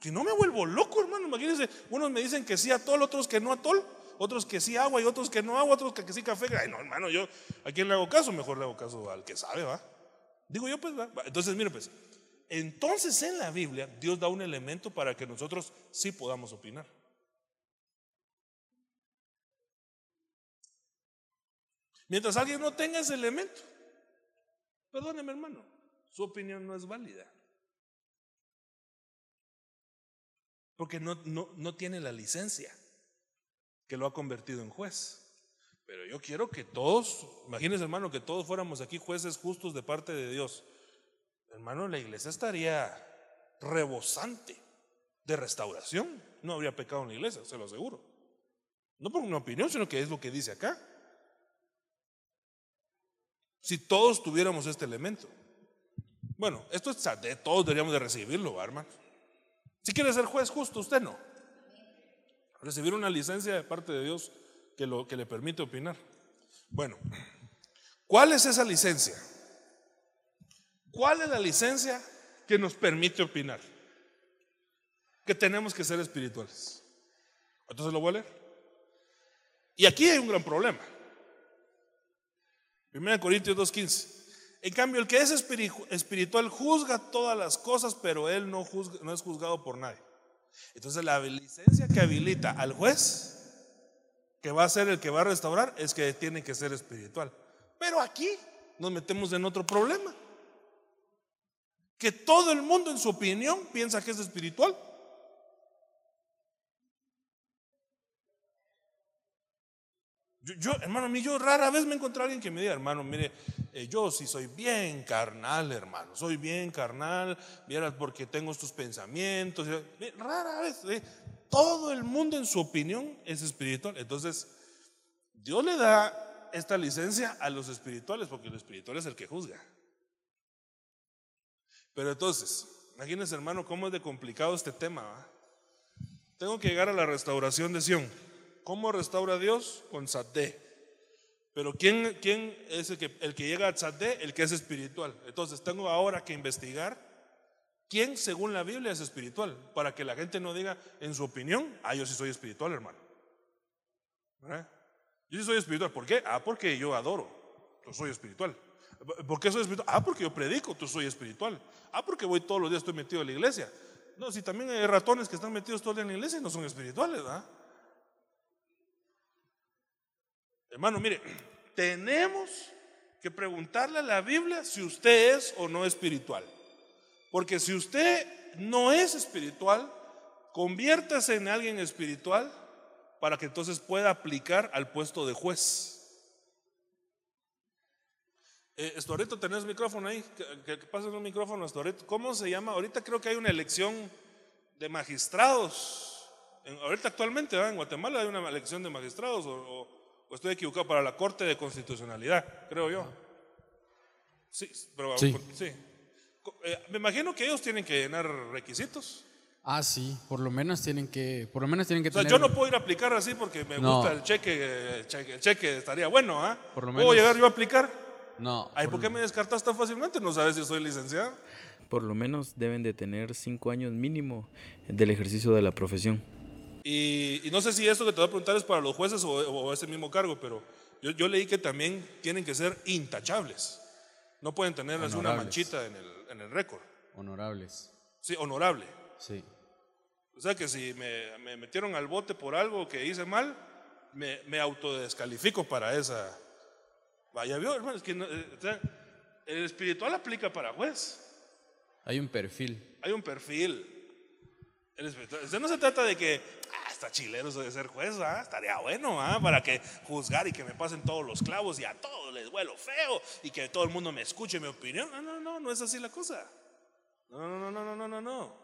Si no me vuelvo loco, hermano, imagínense, unos me dicen que sí a tol, otros que no a tol, otros que sí agua y otros que no agua, otros que, sí café. Ay, no, hermano, yo a quién le hago caso, mejor le hago caso al que sabe, ¿va? Digo yo, pues, ¿va? Entonces, mire, pues, entonces en la Biblia Dios da un elemento para que nosotros sí podamos opinar. Mientras alguien no tenga ese elemento, perdóneme hermano, su opinión no es válida. Porque no, no, no tiene la licencia que lo ha convertido en juez. Pero yo quiero que todos, imagínense hermano, que todos fuéramos aquí jueces justos de parte de Dios. Hermano, la iglesia estaría rebosante de restauración. No habría pecado en la iglesia, se lo aseguro. No por una opinión, sino que es lo que dice acá. Si todos tuviéramos este elemento. Bueno, esto es de todos deberíamos de recibirlo, hermano. Si quiere ser juez justo, usted no. Recibir una licencia de parte de Dios que, lo, que le permite opinar. Bueno, ¿cuál es esa licencia? ¿Cuál es la licencia que nos permite opinar? Que tenemos que ser espirituales. Entonces lo voy a leer. Y aquí hay un gran problema. 1 Corintios 2.15. En cambio, el que es espiritual juzga todas las cosas, pero él no, no es juzgado por nadie. Entonces, la licencia que habilita al juez, que va a ser el que va a restaurar, es que tiene que ser espiritual. Pero aquí nos metemos en otro problema. Que todo el mundo en su opinión piensa que es espiritual. Yo, hermano, a mí yo rara vez me encontrado alguien que me diga, hermano, mire, eh, yo sí soy bien carnal, hermano, soy bien carnal, vieras porque tengo estos pensamientos. Rara vez, eh, todo el mundo en su opinión es espiritual. Entonces, Dios le da esta licencia a los espirituales, porque el espiritual es el que juzga. Pero entonces, imagínense, hermano, cómo es de complicado este tema. Tengo que llegar a la restauración de Sion. ¿Cómo restaura Dios? Con Sadé. Pero ¿quién, quién es el que, el que llega a Sadé? El que es espiritual. Entonces tengo ahora que investigar quién según la Biblia es espiritual. Para que la gente no diga en su opinión, ah, yo sí soy espiritual, hermano. ¿Eh? Yo sí soy espiritual. ¿Por qué? Ah, porque yo adoro. Yo soy espiritual. ¿Por qué soy espiritual? Ah, porque yo predico, tú soy espiritual. Ah, porque voy todos los días, estoy metido en la iglesia. No, si también hay ratones que están metidos todo el día en la iglesia y no son espirituales, ¿verdad? Hermano, mire, tenemos que preguntarle a la Biblia si usted es o no espiritual. Porque si usted no es espiritual, conviértase en alguien espiritual para que entonces pueda aplicar al puesto de juez. Eh, Estorito, ¿tenés micrófono ahí? Que, que, pasen un micrófono, Estorito. ¿Cómo se llama? Ahorita creo que hay una elección de magistrados. ahorita actualmente en Guatemala hay una elección de magistrados o estoy equivocado para la Corte de Constitucionalidad, creo yo. Sí, pero sí. Eh, me imagino que ellos tienen que llenar requisitos. Ah, sí, por lo menos tienen que, por lo menos tienen que O sea, tener. yo no puedo ir a aplicar así porque me No. gusta el cheque, el cheque, el cheque estaría bueno, ¿ah? Por lo ¿Puedo llegar yo a aplicar? No. Ay, por- ¿por qué me descartas tan fácilmente? No sabes si soy licenciado. Por lo menos deben de tener cinco años mínimo del ejercicio de la profesión. Y, y no sé si esto que te voy a preguntar es para los jueces o, o ese mismo cargo, pero yo, yo leí que también tienen que ser intachables. No pueden tener así una manchita en el, en el récord. Honorables. Sí, honorable. Sí. O sea que si me, me metieron al bote por algo que hice mal, me, me autodescalifico para esa. Vaya, vio, hermano, es que no, eh, o sea, el espiritual aplica para juez. Hay un perfil. Hay un perfil. El espiritual- o sea, no se trata de que, está chilero de ser juez, ¿ah? estaría bueno, ¿ah? para que juzgar y que me pasen todos los clavos y a todos les vuelo feo y que todo el mundo me escuche mi opinión. No, no, no, no es así la cosa. No, no, no, no, no, no, no.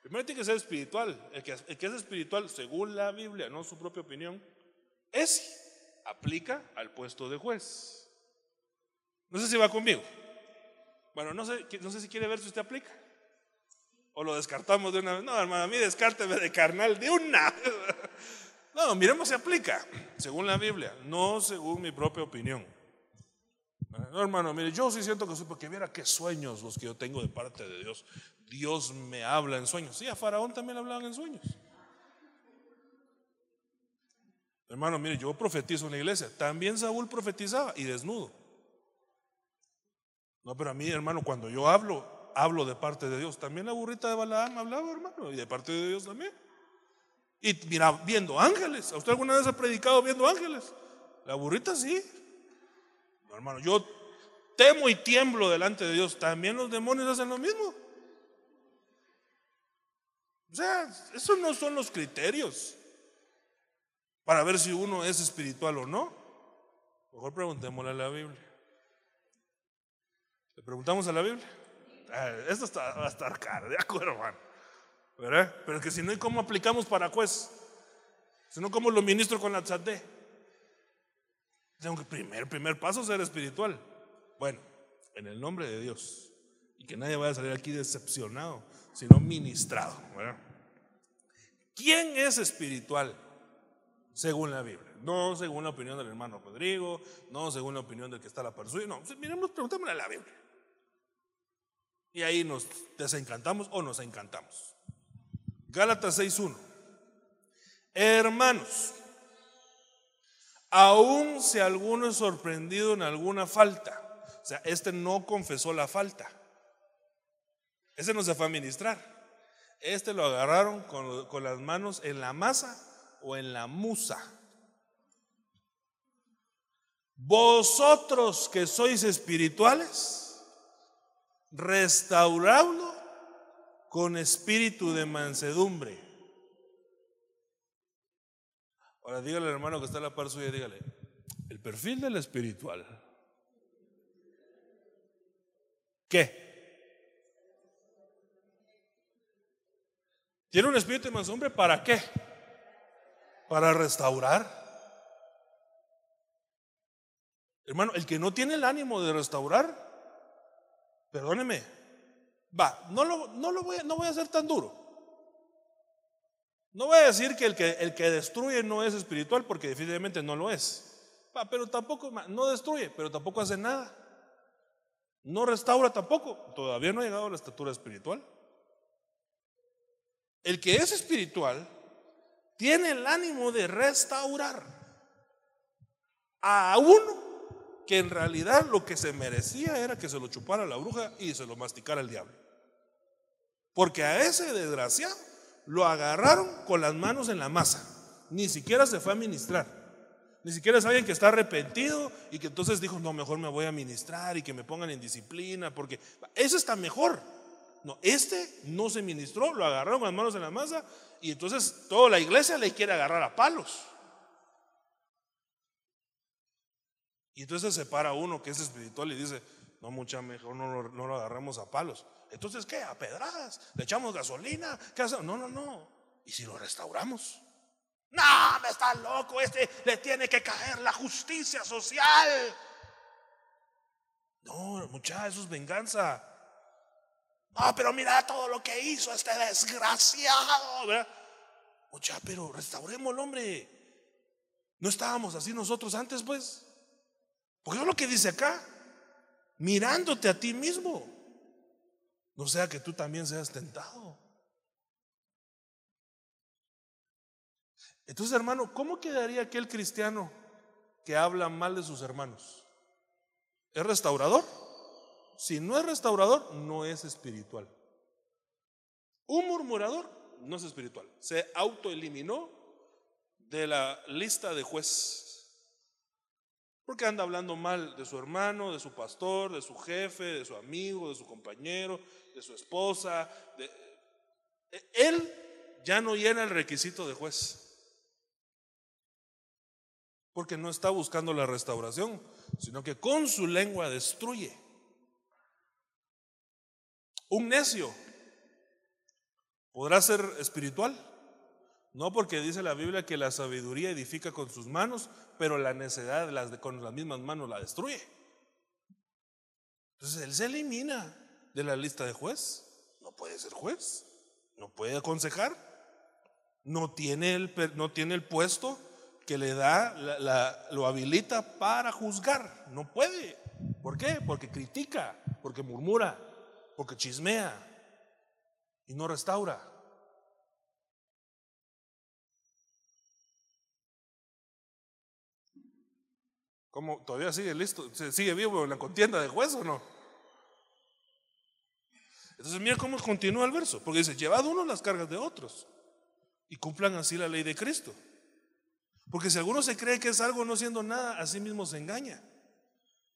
Primero tiene que ser espiritual. El que, el que es espiritual, según la Biblia, no su propia opinión, es aplica al puesto de juez. No sé si va conmigo. Bueno, no sé, no sé si quiere ver si usted aplica. O lo descartamos de una vez. No, hermano, a mí descárteme de carnal de una. [laughs] No, miremos si aplica, según la Biblia, no según mi propia opinión. No, hermano, mire, yo sí siento que soy, porque viera qué sueños los que yo tengo de parte de Dios. Dios me habla en sueños. Sí, a Faraón también le hablaban en sueños. Hermano, mire, yo profetizo en la iglesia. También Saúl profetizaba y desnudo. No, pero a mí, hermano, cuando yo hablo, hablo de parte de Dios. También la burrita de Balaam hablaba, hermano, y de parte de Dios también. Y mira, viendo ángeles. ¿A usted alguna vez ha predicado viendo ángeles? La burrita sí. No, hermano, yo temo y tiemblo delante de Dios. También los demonios hacen lo mismo. O sea, esos no son los criterios para ver si uno es espiritual o no. Mejor preguntémosle a la Biblia. ¿Le preguntamos a la Biblia? Ah, esto está, va a estar cardíaco, hermano. ¿Verdad? Pero es que si no, ¿y cómo aplicamos para juez? Si no, ¿cómo lo ministro con la tzadé? Tengo que primer, primer paso ser espiritual. Bueno, en el nombre de Dios. Y que nadie vaya a salir aquí decepcionado, sino ministrado. ¿verdad? ¿Quién es espiritual? Según la Biblia. No según la opinión del hermano Rodrigo, no según la opinión del que está la par suya. No, miremos, preguntémosle a la Biblia. Y ahí nos desencantamos o nos encantamos. Gálatas 6.1. Hermanos, aun si alguno es sorprendido en alguna falta, o sea, este no confesó la falta, ese no se fue a ministrar, este lo agarraron con, con las manos en la masa o en la musa. Vosotros que sois espirituales, restauradlo con espíritu de mansedumbre. Ahora dígale al hermano que está a la par suya, dígale, el perfil del espiritual. ¿Qué? ¿Tiene un espíritu de mansedumbre para qué? Para restaurar. Hermano, el que no tiene el ánimo de restaurar, perdóneme, va, no lo, no lo voy, no voy a ser tan duro. No voy a decir que el, que el que destruye no es espiritual, porque definitivamente no lo es. Va, pero tampoco, no destruye, pero tampoco hace nada. No restaura tampoco. Todavía no ha llegado a la estatura espiritual. El que es espiritual tiene el ánimo de restaurar a uno que en realidad lo que se merecía era que se lo chupara la bruja y se lo masticara el diablo. Porque a ese desgraciado lo agarraron con las manos en la masa. Ni siquiera se fue a ministrar. Ni siquiera es alguien que está arrepentido y que entonces dijo, no, mejor me voy a ministrar y que me pongan en disciplina, porque eso está mejor. No, este no se ministró, lo agarraron con las manos en la masa y entonces toda la iglesia le quiere agarrar a palos. Y entonces se para uno que es espiritual y dice, no, mucha mejor no, lo- no agarramos a palos. Entonces, ¿qué? ¿A pedradas? ¿Le echamos gasolina? ¿Qué hacemos? No, no, no. ¿Y si lo restauramos? No, me está loco, este le tiene que caer la justicia social. No, muchacha, eso es venganza. Ah, pero mira todo lo que hizo este desgraciado. Oye, pero restauremos hombre. No estábamos así nosotros antes, pues. Porque es lo que dice acá. Mirándote a ti mismo. No sea que tú también seas tentado. Entonces, hermano, ¿cómo quedaría aquel cristiano que habla mal de sus hermanos? ¿Es restaurador? Si no es restaurador, no es espiritual. Un murmurador no es espiritual. Se autoeliminó de la lista de juez. Porque anda hablando mal de su hermano, de su pastor, de su jefe, de su amigo, de su compañero, de su esposa. Él ya no llena el requisito de juez. Porque no está buscando la restauración, sino que con su lengua destruye. Un necio podrá ser espiritual. No porque dice la Biblia que la sabiduría edifica con sus manos, pero la necedad las con las mismas manos la destruye. Entonces él se elimina de la lista de juez. No puede ser juez, no puede aconsejar, no tiene el, no tiene el puesto que le da, lo habilita para juzgar. No puede. ¿Por qué? Porque critica, porque murmura, porque chismea y no restaura. ¿Cómo? ¿Todavía sigue listo? ¿Se ¿Sigue vivo en la contienda de juez o no? Entonces mira cómo continúa el verso, porque dice, llevad uno las cargas de otros y cumplan así la ley de Cristo. Porque si alguno se cree que es algo no siendo nada, a sí mismo se engaña.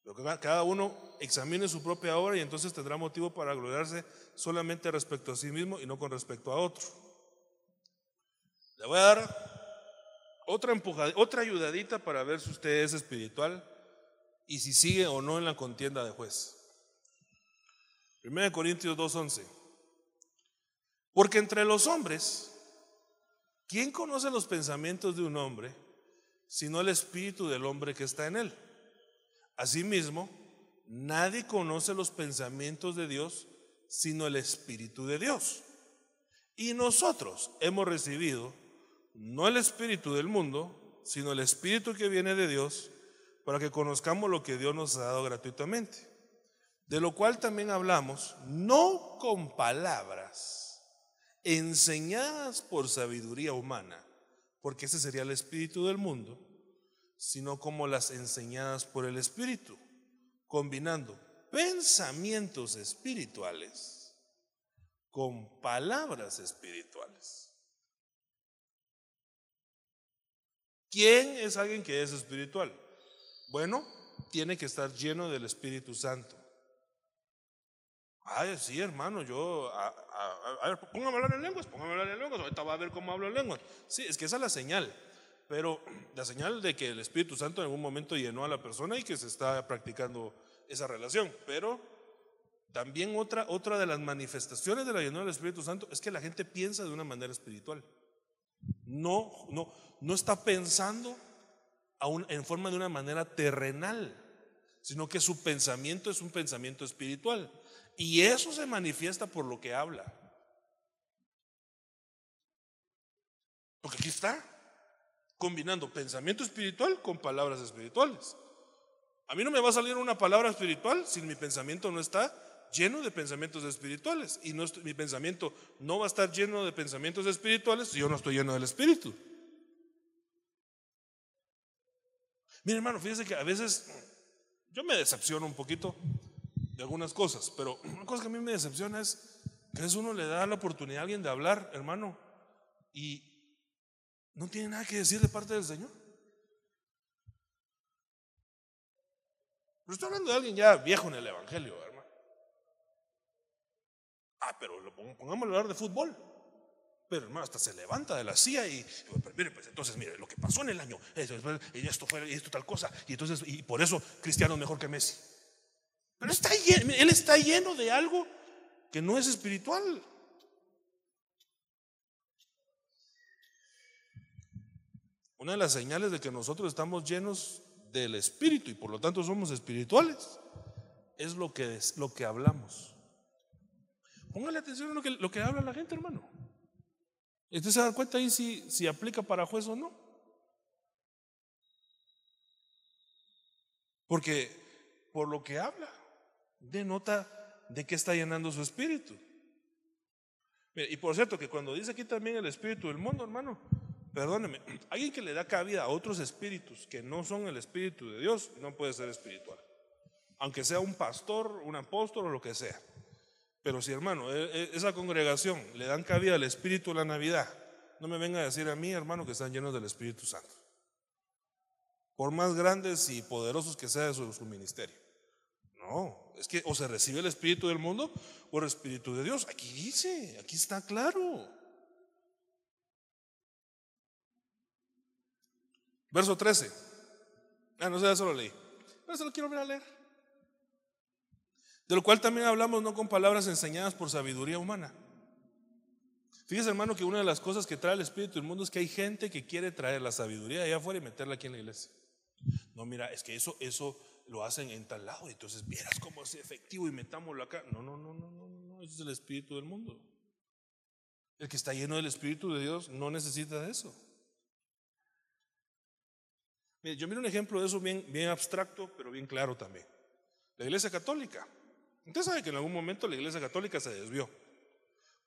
Pero que cada uno examine su propia obra y entonces tendrá motivo para gloriarse solamente respecto a sí mismo y no con respecto a otro. Le voy a dar otra, otra ayudadita para ver si usted es espiritual y si sigue o no en la contienda de juez. 1 Corintios 2.11. Porque entre los hombres, ¿quién conoce los pensamientos de un hombre sino el espíritu del hombre que está en él? Asimismo, nadie conoce los pensamientos de Dios sino el espíritu de Dios. Y nosotros hemos recibido no el espíritu del mundo, sino el espíritu que viene de Dios, para que conozcamos lo que Dios nos ha dado gratuitamente. De lo cual también hablamos, no con palabras enseñadas por sabiduría humana, porque ese sería el espíritu del mundo, sino como las enseñadas por el espíritu, combinando pensamientos espirituales con palabras espirituales. ¿Quién es alguien que es espiritual? Bueno, tiene que estar lleno del Espíritu Santo. Ay, sí, hermano, yo, a, ver, póngame a hablar en lenguas, póngame a hablar en lenguas, ahorita va a ver cómo hablo en lenguas. Sí, es que esa es la señal, pero la señal de que el Espíritu Santo en algún momento llenó a la persona y que se está practicando esa relación. Pero también otra, otra de las manifestaciones de la llenura del Espíritu Santo es que la gente piensa de una manera espiritual. No, no, no está pensando en forma de una manera terrenal, sino que su pensamiento es un pensamiento espiritual. Y eso se manifiesta por lo que habla. Porque aquí está, combinando pensamiento espiritual con palabras espirituales. A mí no me va a salir una palabra espiritual si mi pensamiento no está lleno de pensamientos espirituales. Y mi pensamiento no va a estar lleno de pensamientos espirituales si yo no estoy lleno del Espíritu. Mira, hermano, fíjese que a veces yo me decepciono un poquito de algunas cosas, pero una cosa que a mí me decepciona es que es uno le da la oportunidad a alguien de hablar, hermano, y no tiene nada que decir de parte del Señor. Pero estoy hablando de alguien ya viejo en el Evangelio, hermano. Ah, pero pongamos a hablar de fútbol. Pero hermano, hasta se levanta de la silla y, mire, pues entonces, mire, lo que pasó en el año, y esto fue, esto tal cosa, y entonces, y por eso Cristiano es mejor que Messi. Pero está él está lleno de algo que no es espiritual. Una de las señales de que nosotros estamos llenos del Espíritu y por lo tanto somos espirituales es lo que, es, lo que hablamos. Póngale atención a lo que, lo que habla la gente, hermano. Y se da cuenta ahí si, si aplica para juez o no. Porque por lo que habla, denota de qué está llenando su espíritu. Y por cierto, que cuando dice aquí también el espíritu del mundo, hermano, perdóneme, [clears throat] alguien que le da cabida a otros espíritus que no son el espíritu de Dios, no puede ser espiritual. Aunque sea un pastor, un apóstol o lo que sea. Pero si, hermano, e- e- esa congregación le dan cabida al espíritu de la Navidad, no me venga a decir a mí, hermano, que están llenos del Espíritu Santo. Por más grandes y poderosos que sea su, su ministerio. No, es que o se recibe el espíritu del mundo o el espíritu de Dios. Aquí dice, aquí está claro. Verso 13. Ah, no sé, eso lo leí. Pero se lo quiero ver a leer. De lo cual también hablamos no con palabras enseñadas por sabiduría humana. Fíjese, hermano, que una de las cosas que trae el espíritu del mundo es que hay gente que quiere traer la sabiduría de allá afuera y meterla aquí en la iglesia. No, mira, es que eso, eso lo hacen en tal lado, entonces vieras cómo es efectivo y metámoslo acá. No, no, no, no, no, no, ese es el espíritu del mundo. El que está lleno del espíritu de Dios no necesita de eso. Mire, yo miro un ejemplo de eso bien, bien abstracto, pero bien claro también. La iglesia católica. Usted sabe que en algún momento la iglesia católica se desvió.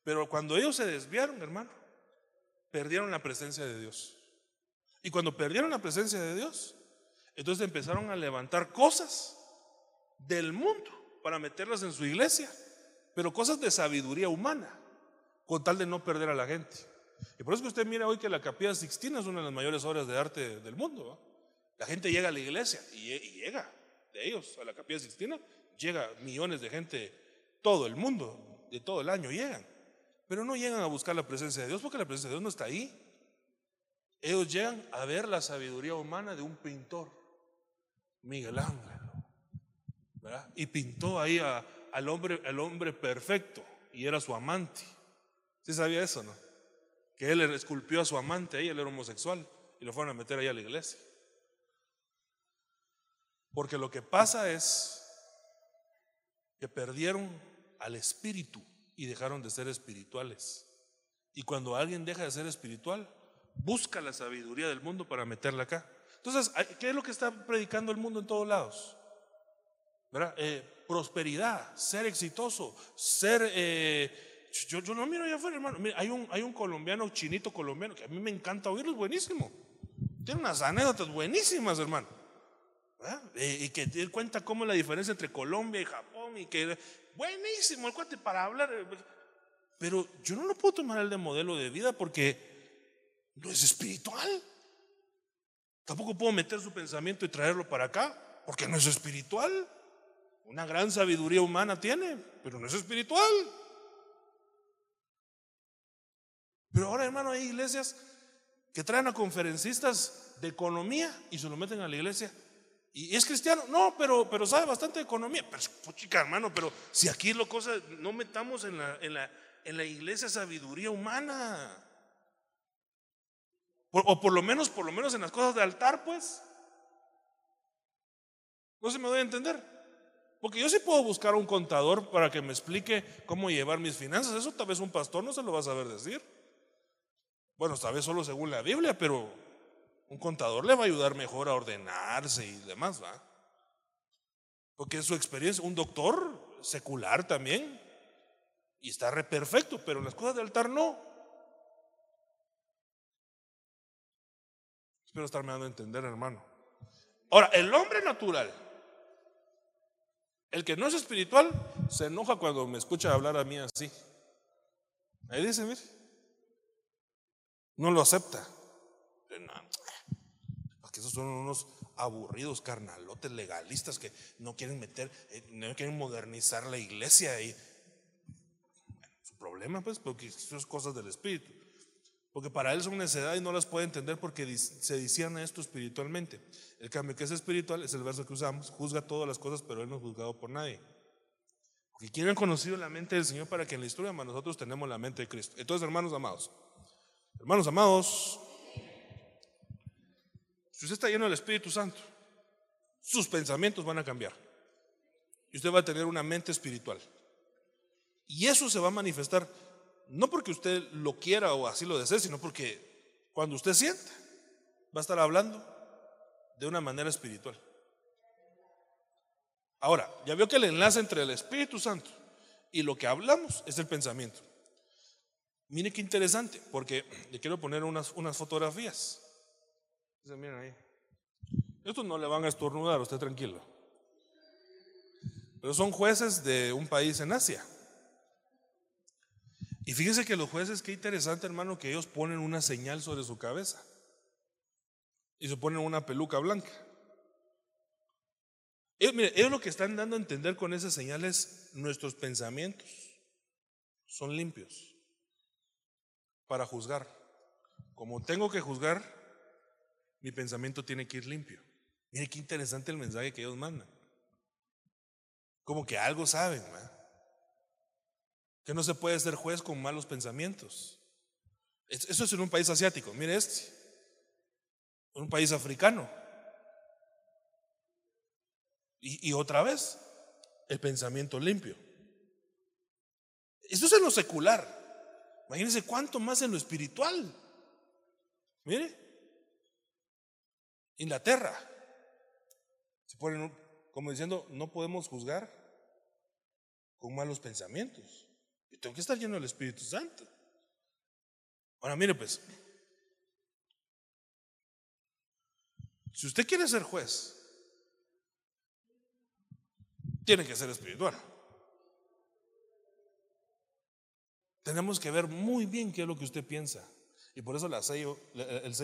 Pero cuando ellos se desviaron, hermano, perdieron la presencia de Dios. Y cuando perdieron la presencia de Dios, entonces empezaron a levantar cosas del mundo para meterlas en su iglesia, pero cosas de sabiduría humana, con tal de no perder a la gente. Y por eso que usted mira hoy que la Capilla Sixtina es una de las mayores obras de arte del mundo. La gente llega a la iglesia y, y llega de ellos a la Capilla Sixtina, llega millones de gente, todo el mundo, de todo el año llegan, pero no llegan a buscar la presencia de Dios porque la presencia de Dios no está ahí. Ellos llegan a ver la sabiduría humana de un pintor, Miguel Ángel, ¿verdad? Y pintó ahí a- al, hombre, al hombre perfecto y era su amante. ¿Sí sabía eso, no? Que él esculpió a su amante ahí, él era homosexual y lo fueron a meter ahí a la iglesia. Porque lo que pasa es que perdieron al espíritu y dejaron de ser espirituales. Y cuando alguien deja de ser espiritual, busca la sabiduría del mundo para meterla acá. Entonces, ¿qué es lo que está predicando el mundo en todos lados? Eh, prosperidad, ser exitoso, ser... eh, yo, yo no miro allá afuera, hermano. Hay, un, hay un colombiano, chinito colombiano, que a mí me encanta oírlo, es buenísimo. Tiene unas anécdotas buenísimas, hermano. Eh, y que él cuenta cómo la diferencia entre Colombia y Japón y que buenísimo el cuate para hablar. Pero yo no lo puedo tomar el de modelo de vida porque no es espiritual. Tampoco puedo meter su pensamiento y traerlo para acá porque no es espiritual. Una gran sabiduría humana tiene, pero no es espiritual. Pero ahora, hermano, hay iglesias que traen a conferencistas de economía y se lo meten a la iglesia. ¿Y es cristiano? No, pero, pero sabe bastante economía. Pero, pues, chica, hermano, pero si aquí lo cosa, no metamos en la, en la, en la iglesia sabiduría humana. O por lo menos, por lo menos en las cosas de altar, pues. No se me doy a entender. Porque yo sí puedo buscar a un contador para que me explique cómo llevar mis finanzas. Eso tal vez un pastor no se lo va a saber decir. Bueno, tal vez solo según la Biblia, pero un contador le va a ayudar mejor a ordenarse y demás, ¿va? Porque es su experiencia, un doctor secular también, y está re perfecto, pero las cosas de altar no. Espero estarme dando a entender, hermano. Ahora, el hombre natural, el que no es espiritual, se enoja cuando me escucha hablar a mí así. Ahí dice, mire, no lo acepta. No, son unos aburridos carnalotes legalistas que no quieren meter, eh, no quieren modernizar la iglesia y su problema pues porque eso es cosas del espíritu. Porque para él son necedad y no las puede entender porque se decían esto espiritualmente. El cambio que es espiritual es el verso que usamos, juzga todas las cosas, pero él no es juzgado por nadie. Porque quien ha conocido la mente del Señor para que en la historia nosotros tenemos la mente de Cristo. Entonces, hermanos amados, hermanos amados, si usted está lleno del Espíritu Santo, sus pensamientos van a cambiar. Y usted va a tener una mente espiritual. Y eso se va a manifestar, no porque usted lo quiera o así lo desee, sino porque cuando usted sienta, va a estar hablando de una manera espiritual. Ahora, ya veo que el enlace entre el Espíritu Santo y lo que hablamos es el pensamiento. Mire qué interesante, porque le quiero poner unas, unas fotografías. Miren ahí. Estos no le van a estornudar, usted tranquilo. Pero son jueces de un país en Asia. Y fíjese que los jueces, qué interesante hermano, que ellos ponen una señal sobre su cabeza. Y se ponen una peluca blanca. Ellos, mire, ellos lo que están dando a entender con esas señales, nuestros pensamientos son limpios para juzgar. Como tengo que juzgar, mi pensamiento tiene que ir limpio. Mire qué interesante el mensaje que ellos mandan. Como que algo saben, que no se puede ser juez con malos pensamientos. Eso es en un país asiático. Mire este, en un país africano. Y, otra vez, el pensamiento limpio. Esto es en lo secular. Imagínense cuánto más en lo espiritual. Mire, Inglaterra. Se ponen como diciendo, no podemos juzgar con malos pensamientos. Y tengo que estar lleno del Espíritu Santo. Ahora, mire pues, si usted quiere ser juez, tiene que ser espiritual. Tenemos que ver muy bien qué es lo que usted piensa. Y por eso el, sello, el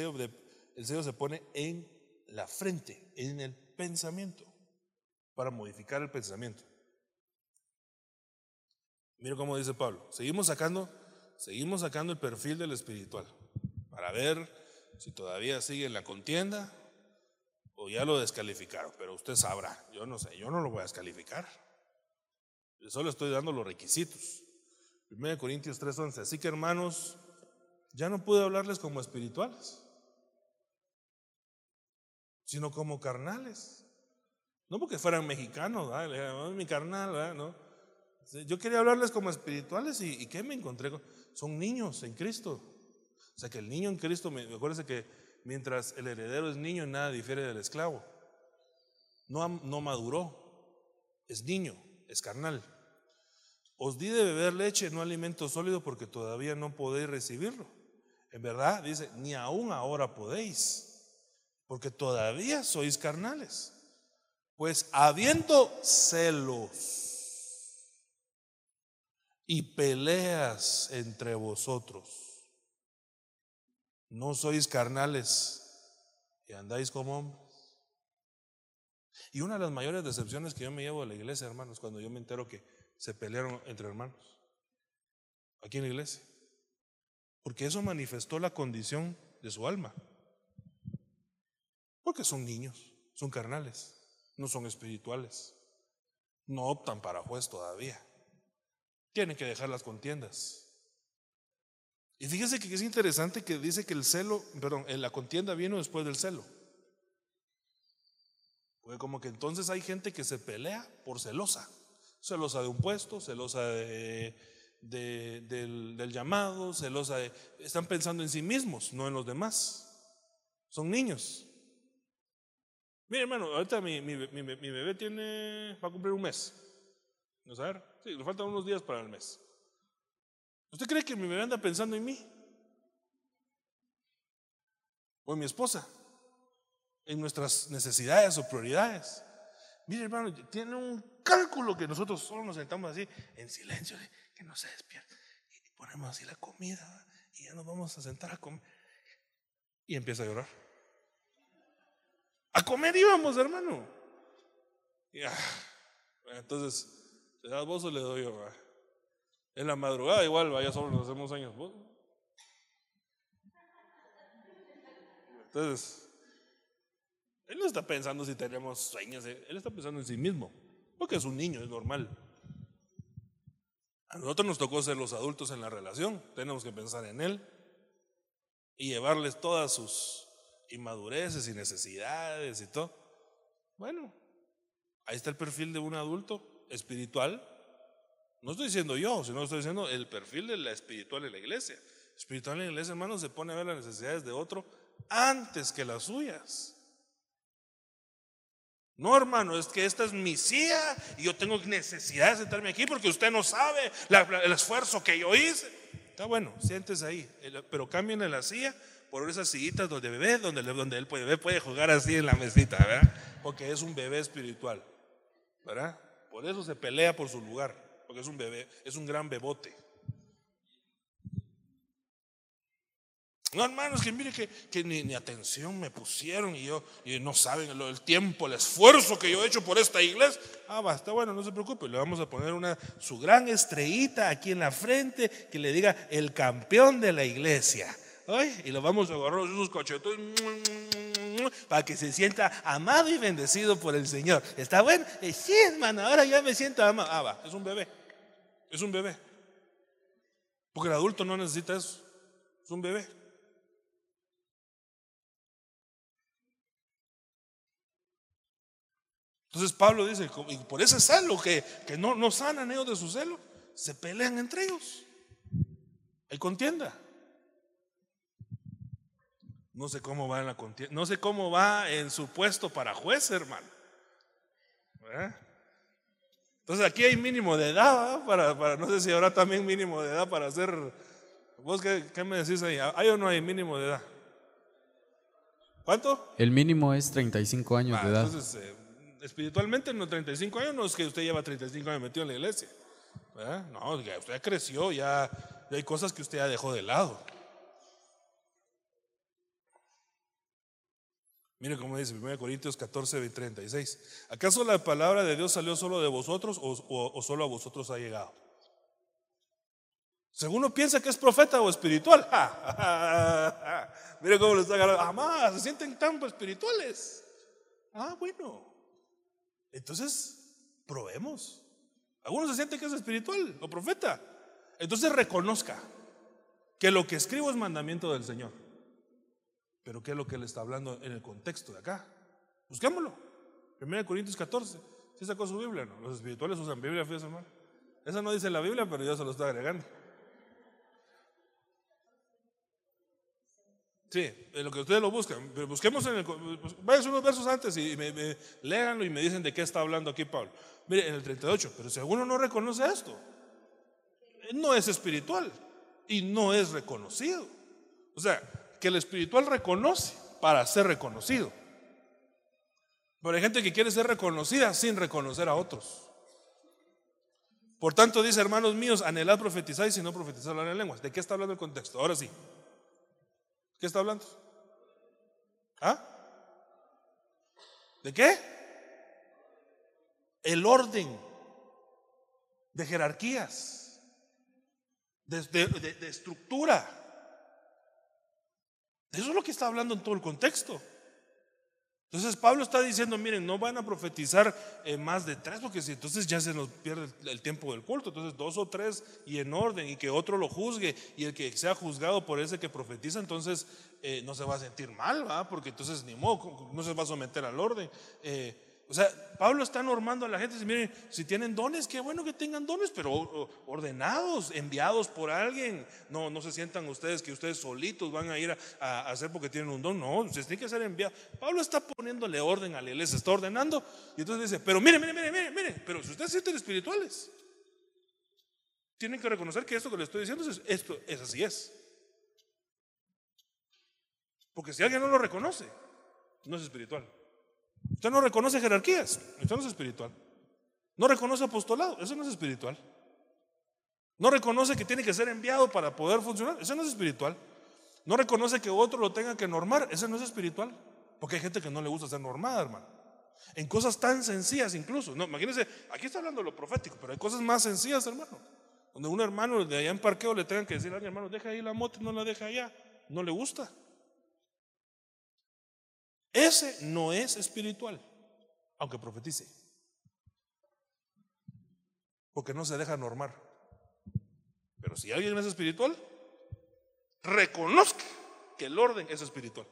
sello se pone en la frente, en el pensamiento, para modificar el pensamiento. Mira cómo dice Pablo. Seguimos sacando, seguimos sacando el perfil del espiritual para ver si todavía sigue en la contienda o ya lo descalificaron, pero usted sabrá, yo no sé, yo no lo voy a descalificar. Solo estoy dando los requisitos. 1 Corintios 3:11. Así que hermanos, ya no pude hablarles como espirituales, sino como carnales. No porque fueran mexicanos, mi carnal, ¿no? Yo quería hablarles como espirituales y, y ¿qué me encontré? Son niños en Cristo. O sea que el niño en Cristo, acuérdense que mientras el heredero es niño, nada difiere del esclavo. No, no maduró, es niño, es carnal. Os di de beber leche, no alimento sólido, porque todavía no podéis recibirlo. En verdad, dice, ni aún ahora podéis, porque todavía sois carnales. Pues habiendo celos y peleas entre vosotros, no sois carnales y andáis como hombres. Y una de las mayores decepciones que yo me llevo de la iglesia, hermanos, cuando yo me entero que se pelearon entre hermanos, aquí en la iglesia, porque eso manifestó la condición de su alma, porque son niños, son carnales, no son espirituales, no optan para juez todavía, tienen que dejar las contiendas. Y fíjese que es interesante que dice que el celo, perdón, la contienda vino después del celo. Porque como que entonces hay gente que se pelea por celosa. Celosa de un puesto, celosa de, del, llamado, celosa de... Están pensando en sí mismos, no en los demás. Son niños. Mire, hermano, ahorita mi, mi, mi, bebé tiene, va a cumplir un mes. ¿No saber? Sí, le faltan unos días para el mes. ¿Usted cree que mi bebé anda pensando en mí? ¿O en mi esposa? ¿En nuestras necesidades o prioridades? Mire, hermano, tiene un cálculo que nosotros solo nos sentamos así, en silencio, que no se despierta. Y ponemos así la comida y ya nos vamos a sentar a comer. Y empieza a llorar. A comer íbamos, hermano. entonces, ¿te das vos o le doy yo? En la madrugada igual, vaya solo nos hacemos años. Entonces, él no está pensando si tenemos sueños, eh, él está pensando en sí mismo, porque es un niño, es normal. A nosotros nos tocó ser los adultos en la relación, tenemos que pensar en él y llevarles todas sus inmadureces y necesidades y todo. Bueno, ahí está el perfil de un adulto espiritual No estoy diciendo yo, sino estoy diciendo el perfil de la espiritual de la iglesia. Espiritual en la iglesia, hermano, se pone a ver las necesidades de otro antes que las suyas. No, hermano, es que esta es mi silla y yo tengo necesidad de sentarme aquí porque usted no sabe el esfuerzo que yo hice. Está bueno, siéntese ahí, pero cambien la silla por esas sillitas donde bebé, donde, donde él puede, puede jugar así en la mesita, ¿verdad? Porque es un bebé espiritual, ¿verdad? Por eso se pelea por su lugar, porque es un bebé, es un gran bebote. No, hermanos, que mire que, ni, atención me pusieron y yo, y no saben el, tiempo, el esfuerzo que yo he hecho por esta iglesia. Ah, va, está bueno, no se preocupe, le vamos a poner una, su gran estrellita aquí en la frente que le diga el campeón de la iglesia. Y lo vamos a agarrar esos cachetos para que se sienta amado y bendecido por el Señor. ¿Está bueno? Eh, sí, hermano, ahora ya me siento amado. Ah, va, es un bebé, es un bebé. Porque el adulto no necesita eso, es un bebé. Entonces Pablo dice, y por ese celo que, que no, no sanan ellos de su celo, se pelean entre ellos. Hay contienda. No sé cómo va en la contienda, no sé cómo va en su puesto para juez, hermano. Entonces aquí hay mínimo de edad, para, para, no sé si habrá también mínimo de edad para hacer. ¿Vos qué, me decís ahí? ¿Hay o no hay mínimo de edad? ¿Cuánto? El mínimo es 35 años de edad. Entonces, eh, espiritualmente en los 35 años no es que usted lleva 35 años metido en la iglesia. No, ya usted creció, ya, hay cosas que usted ya dejó de lado. Mire cómo dice 1 Corintios 14, 36. ¿Acaso la palabra de Dios salió solo de vosotros o, solo a vosotros ha llegado? Según uno piensa que es profeta o espiritual. [laughs] Mire cómo lo está agarrando. Jamás se sienten tan espirituales. Ah, bueno. Entonces, probemos. Algunos se sienten que es espiritual o profeta. Entonces reconozca que lo que escribo es mandamiento del Señor. Pero ¿qué es lo que le está hablando en el contexto de acá? Busquémoslo. 1 Corintios 14. ¿Sí sacó su Biblia? No? Los espirituales usan Biblia, fíjese, hermano. Eso no dice la Biblia, pero yo se lo estoy agregando. Sí, lo que ustedes lo buscan. Pero busquemos en el. Vayan unos versos antes y me, y me dicen de qué está hablando aquí Pablo. Mire, en el 38. Pero si alguno no reconoce esto, no es espiritual y no es reconocido. O sea, el espiritual reconoce para ser reconocido. Pero hay gente que quiere ser reconocida sin reconocer a otros. Por tanto, dice, hermanos míos, anhelad profetizar y si no profetizar hablar en lenguas. ¿De qué está hablando el contexto? Ahora sí. ¿Qué está hablando? ¿Ah? ¿De qué? El orden de jerarquías, de estructura. Eso es lo que está hablando en todo el contexto. Entonces Pablo está diciendo, miren, no van a profetizar eh, más de tres, porque si entonces ya se nos pierde el, tiempo del culto. Entonces dos o tres y en orden, y que otro lo juzgue, y el que sea juzgado por ese que profetiza, entonces eh, no se va a sentir mal, ¿va? Porque entonces ni modo, no se va a someter al orden. Eh, o sea, Pablo está normando a la gente, dice, miren, si tienen dones, qué bueno que tengan dones, pero ordenados, enviados por alguien. No, no se sientan ustedes que ustedes solitos van a ir a, hacer porque tienen un don. No, ustedes tienen que ser enviados. Pablo está poniéndole orden a la iglesia, está ordenando. Y entonces dice, pero miren, miren, miren, miren, miren, pero si ustedes sienten espirituales, tienen que reconocer que esto que le estoy diciendo es, esto es así es. Porque si alguien no lo reconoce, no es espiritual. Usted no reconoce jerarquías, eso no es espiritual. No reconoce apostolado, eso no es espiritual. No reconoce que tiene que ser enviado para poder funcionar, eso no es espiritual. No reconoce que otro lo tenga que normar, eso no es espiritual. Porque hay gente que no le gusta ser normada, hermano. En cosas tan sencillas incluso. No, imagínense, aquí está hablando de lo profético, pero hay cosas más sencillas, hermano. Donde un hermano de allá en parqueo le tengan que decir a hermano, deja ahí la moto y no la deja allá. No le gusta. Ese no es espiritual, aunque profetice. Porque no se deja normar. Pero si alguien es espiritual, reconozca que el orden es espiritual.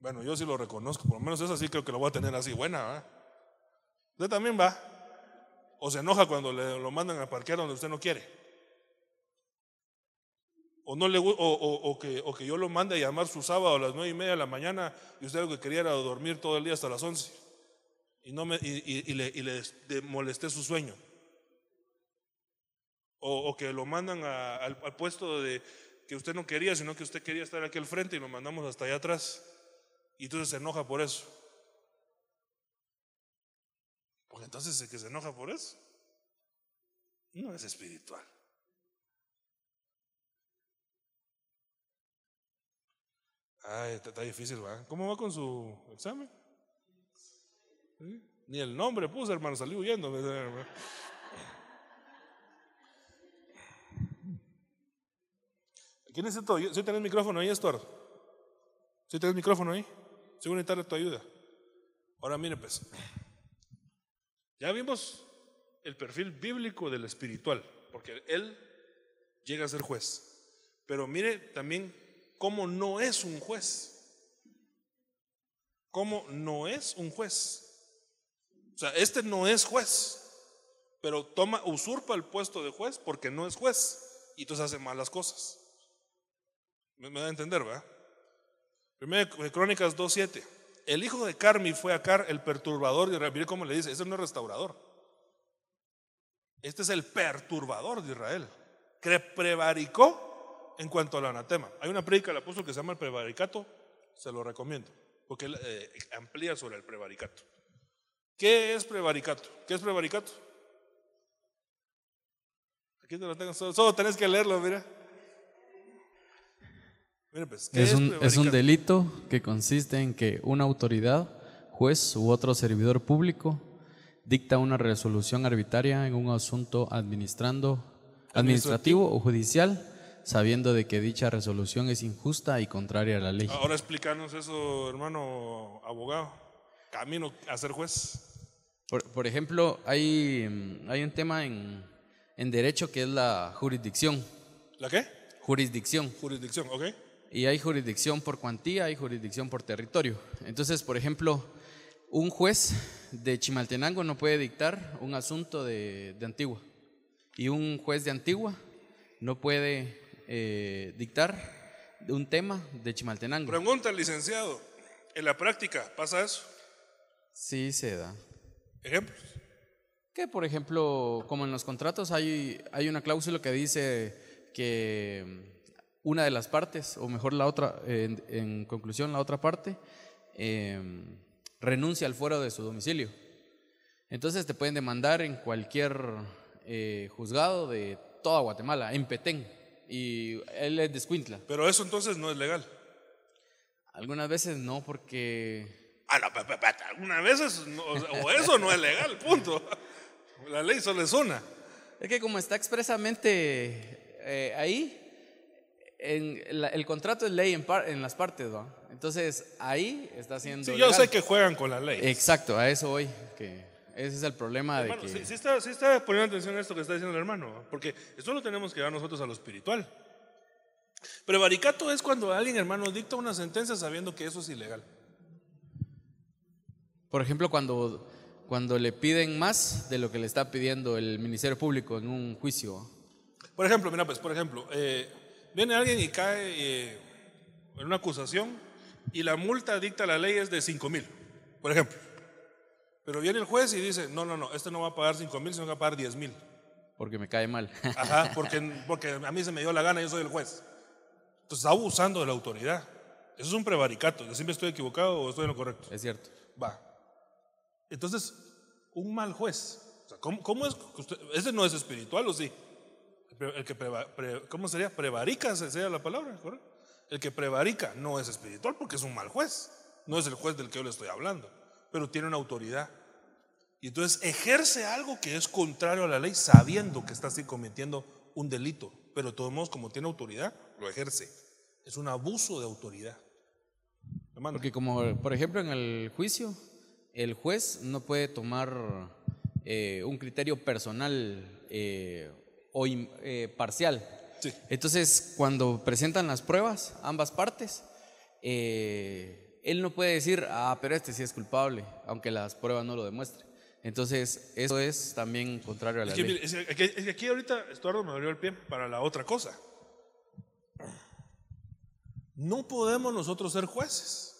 Bueno, yo sí lo reconozco, por lo menos es así, creo que lo voy a tener así buena. Usted también va. O se enoja cuando le, lo mandan a parquear donde usted no quiere. O, no le, o, o, que, o que yo lo mande a llamar su sábado a las nueve y media de la mañana y usted lo que quería era dormir todo el día hasta las once. Y, no me, y, y, le, y le molesté su sueño. O, que lo mandan al, al puesto de que usted no quería, sino que usted quería estar aquí al frente y lo mandamos hasta allá atrás. Y entonces se enoja por eso. Porque entonces el que se enoja por eso no es espiritual. Ay, está, difícil, ¿va? ¿Cómo va con su examen? Ni el nombre puse, hermano, salí huyendo. ¿Quién necesito? ¿Sí tenés micrófono ahí, Stuart? ¿Sí tenés micrófono ahí? Sí voy necesitar tu ayuda. Ahora mire pues. Ya vimos el perfil bíblico del espiritual, porque él llega a ser juez. Pero mire también cómo no es un juez. Cómo no es un juez. O sea, este no es juez, pero toma, usurpa el puesto de juez porque no es juez y entonces hace malas cosas. Me, da a entender, ¿verdad? Primera Crónicas 2.7. El hijo de Carmi fue a Car, el perturbador de Israel. Mire cómo le dice, ese no es restaurador. Este es el perturbador de Israel. Que prevaricó en cuanto al anatema. Hay una predica del apóstol que se llama el prevaricato, se lo recomiendo, porque él eh, amplía sobre el prevaricato. ¿Qué es prevaricato? ¿Qué es prevaricato? Aquí te lo tengo, solo, solo tenés que leerlo, mira. Pues, es, un, es un delito que consiste en que una autoridad, juez u otro servidor público dicta una resolución arbitraria en un asunto administrando, administrativo o judicial, sabiendo de que dicha resolución es injusta y contraria a la ley. Ahora explícanos eso, hermano abogado. Camino a ser juez. Por, ejemplo, hay, hay un tema en, en derecho que es la jurisdicción. ¿La qué? Jurisdicción. Jurisdicción, ok y hay jurisdicción por cuantía, hay jurisdicción por territorio. Entonces, por ejemplo, un juez de Chimaltenango no puede dictar un asunto de, Antigua y un juez de Antigua no puede eh, dictar un tema de Chimaltenango. Pregunta licenciado, ¿en la práctica pasa eso? Sí, se da. ¿Ejemplos? Que, por ejemplo, como en los contratos hay, hay una cláusula que dice que una de las partes, o mejor la otra, en, conclusión, la otra parte, em, renuncia al fuero de su domicilio. Entonces te pueden demandar en cualquier eh, juzgado de toda Guatemala, en Petén, y él es de Escuintla. Pero eso entonces no es legal. Algunas veces no, porque... Ah, no, algunas veces, o eso no es legal, punto. La ley solo es una. Es que como está expresamente eh, ahí, el contrato es ley en, en las partes, ¿va? Entonces ahí está haciendo. Sí, yo sé que juegan con la ley. Exacto, a eso hoy. Que ese es el problema de que. Sí, está, sí está poniendo atención a esto que está diciendo el hermano, porque esto lo tenemos que dar nosotros a lo espiritual. Prevaricato es cuando alguien, hermano, dicta una sentencia sabiendo que eso es ilegal. Por ejemplo, cuando, cuando le piden más de lo que le está pidiendo el Ministerio Público en un juicio. Por ejemplo, mira, pues, por ejemplo, eh, Viene alguien y cae eh, en una acusación y la multa dicta la ley es de 5 mil, por ejemplo. Pero viene el juez y dice, no, no, no, este no va a pagar 5 mil, sino que va a pagar 10 mil. Porque me cae mal. [laughs] Ajá, porque, porque a mí se me dio la gana, yo soy el juez. Entonces está abusando de la autoridad. Eso es un prevaricato. ¿Siempre estoy equivocado o estoy en lo correcto? Es cierto. Va. Entonces, un mal juez. ¿cómo, es? ¿Ese no es espiritual o sí? El que ¿Cómo sería? Prevarica sería la palabra, El que prevarica no es espiritual porque es un mal juez. No es el juez del que yo le estoy hablando, pero tiene una autoridad. Y entonces ejerce algo que es contrario a la ley sabiendo que está así cometiendo un delito. Pero de todos modos, como tiene autoridad, lo ejerce. Es un abuso de autoridad. Porque como, por ejemplo, en el juicio, el juez no puede tomar eh, un criterio personal eh, o eh, parcial. Entonces, cuando presentan las pruebas, ambas partes, eh, él no puede decir, ah, pero este sí es culpable, aunque las pruebas no lo demuestren. Entonces, eso es también contrario a la Es que, ley. mire, es que- es que aquí ahorita Estuardo me abrió el pie para la otra cosa. No podemos nosotros ser jueces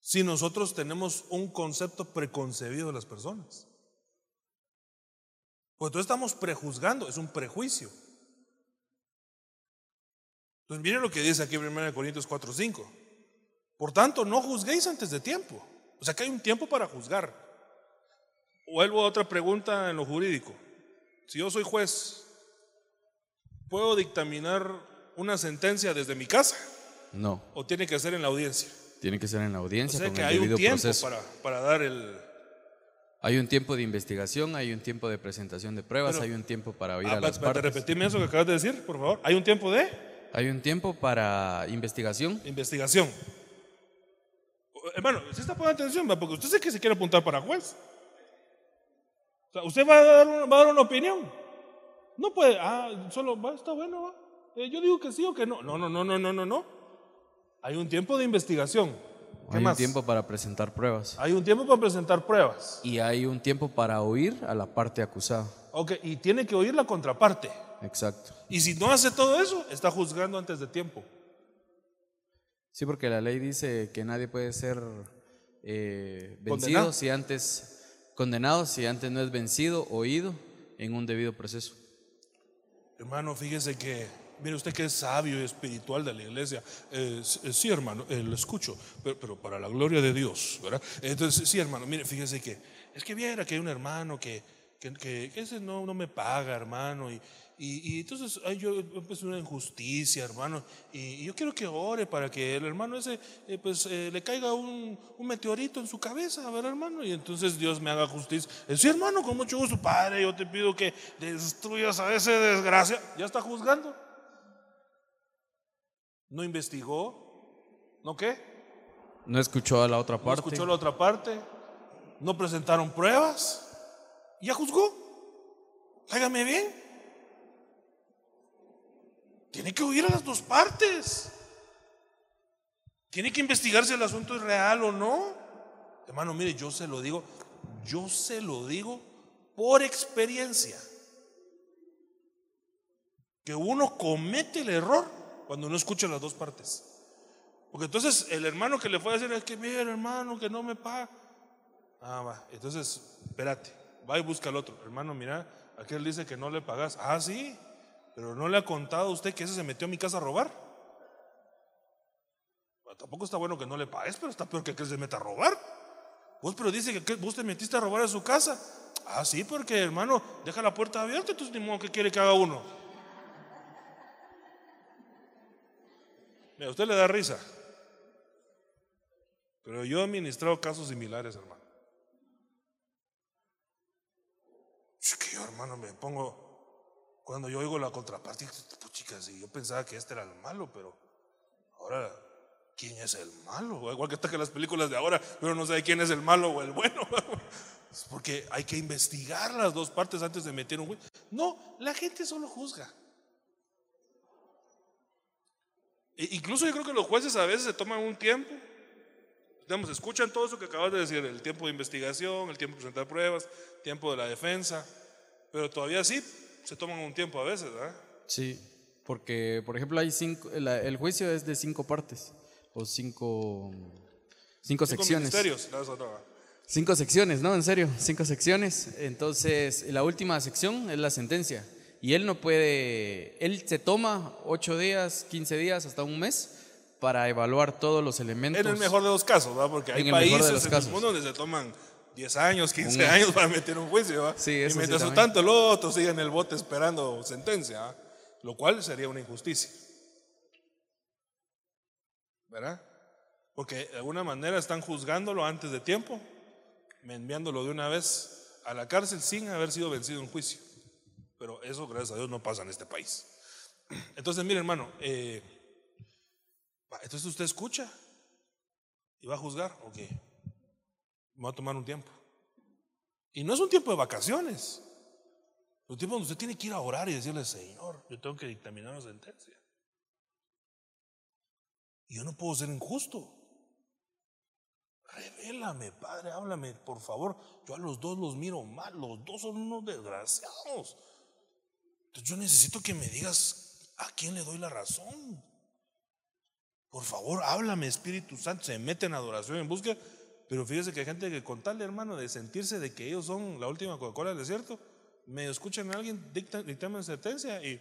si nosotros tenemos un concepto preconcebido de las personas. Pues entonces estamos prejuzgando, es un prejuicio. Entonces miren lo que dice aquí en 1 Corintios 4:5. Por tanto, no juzguéis antes de tiempo. O sea que hay un tiempo para juzgar. Vuelvo a otra pregunta en lo jurídico. Si yo soy juez, ¿puedo dictaminar una sentencia desde mi casa No, o tiene que ser en la audiencia? tiene que ser en la O audiencia sea con que el hay un tiempo proceso. para, para dar el... Hay un tiempo de investigación, hay un tiempo de presentación de pruebas, Pero- hay un tiempo para oír Ah, a las para- para partes. repetirme eso que acabas de decir, por favor. Hay un tiempo de Hay un tiempo para investigación. investigación. Hermano, usted está poniendo atención, porque usted sé que se quiere apuntar para juez. O sea, usted va a dar una, va a dar una opinión. No puede, ah, solo va, está bueno, va. Eh, yo digo que sí o que no. No, no, no, no, no, no, no. Hay un tiempo de investigación. ¿Qué Hay más? un tiempo para presentar pruebas. Hay un tiempo para presentar pruebas. Y hay un tiempo para oír a la parte acusada. Ok, y tiene que oír la contraparte. Exacto. Y si no hace todo eso, está juzgando antes de tiempo. Sí, porque la ley dice que nadie puede ser eh, vencido Condenado. si antes, condenado si antes no es vencido, oído en un debido proceso. Hermano, fíjese que, mire usted que es sabio y espiritual de la iglesia. Eh, sí, hermano, eh, lo escucho, pero, pero para la gloria de Dios, ¿verdad? Entonces, sí, hermano, mire, fíjese que, es que viera que hay un hermano que, que, que- que ese no, no me paga, hermano, y, y, y entonces ay, yo pues una injusticia, hermano, y, y yo quiero que ore para que el hermano ese, eh, pues eh, le caiga un, un meteorito en su cabeza, ¿verdad, hermano? Y entonces Dios me haga justicia. Eh, sí, hermano, con mucho gusto, Padre, yo te pido que destruyas a ese desgracia. Ya está juzgando. No investigó, ¿no qué? No escuchó a la otra No parte. escuchó la otra parte, no presentaron pruebas, ya juzgó. Hágame bien. Tiene que oír a las dos partes. Tiene que investigar si el asunto es real o no. Hermano, mire, yo se lo digo, yo se lo digo por experiencia. Que uno comete el error cuando no escucha las dos partes. Porque entonces el hermano que le fue a decir es que mira hermano que no me paga. Ah, va. Entonces, espérate, va y busca al otro. Hermano, mira, aquel dice que no le pagas. Ah, sí, pero no le ha contado a usted que ese se metió a mi casa a robar. Tampoco está bueno que no le pagues, pero está peor que aquel se meta a robar. Vos, pero dice que vos te metiste a robar a su casa. Ah, sí, porque hermano, deja la puerta abierta, entonces ni modo que quiere que haga uno. Mira, usted le da risa. Pero yo he administrado casos similares, hermano. Es que yo, hermano, me pongo. Cuando yo oigo la contraparte, pues chicas, yo pensaba que este era el malo, pero ahora, ¿quién es el malo? Igual que está las películas de ahora, pero no sabe quién es el malo o el bueno. [laughs] Es porque hay que investigar las dos partes antes de meter un juicio. No, la gente solo juzga. E- Incluso yo creo que los jueces a veces se toman un tiempo. Digamos, escuchan todo eso que acabas de decir, el tiempo de investigación, el tiempo de presentar pruebas, tiempo de la defensa, pero todavía sí se toman un tiempo a veces, ¿verdad? Sí, porque, por ejemplo, hay cinco, la- el juicio es de cinco partes o cinco, cinco Cinco secciones. ¿verdad? Cinco secciones, ¿no? En serio, cinco secciones. Entonces, la última sección es la sentencia. Y él no puede, él se toma ocho días, 15 días, hasta un mes para evaluar todos los elementos. En el mejor de los casos, ¿verdad? Porque hay En el mejor de países los en casos. el mundo donde se toman 10 años, 15 Un- años para meter un juicio. Sí, y sí mientras tanto el otro sigue en el bote esperando sentencia, lo cual sería una injusticia. ¿Verdad? Porque de alguna manera están juzgándolo antes de tiempo, enviándolo de una vez a la cárcel sin haber sido vencido en juicio. Pero eso, gracias a Dios, no pasa en este país. [clears throat] Entonces, mire, hermano, eh, entonces usted escucha y va a juzgar, ok, me va a tomar un tiempo. Y no es un tiempo de vacaciones, es un tiempo donde usted tiene que ir a orar y decirle, Señor, yo tengo que dictaminar una sentencia. Y yo no puedo ser injusto. Revélame, Padre, háblame, por favor. Yo a los dos los miro mal, los dos son unos desgraciados. Entonces yo necesito que me digas a quién le doy la razón. Por favor, háblame, Espíritu Santo. Se mete en adoración, en búsqueda. Pero fíjese que hay gente que con tal, hermano, de sentirse de que ellos son la última Coca-Cola del desierto, me escuchan a alguien, dictan, dictamen sentencia y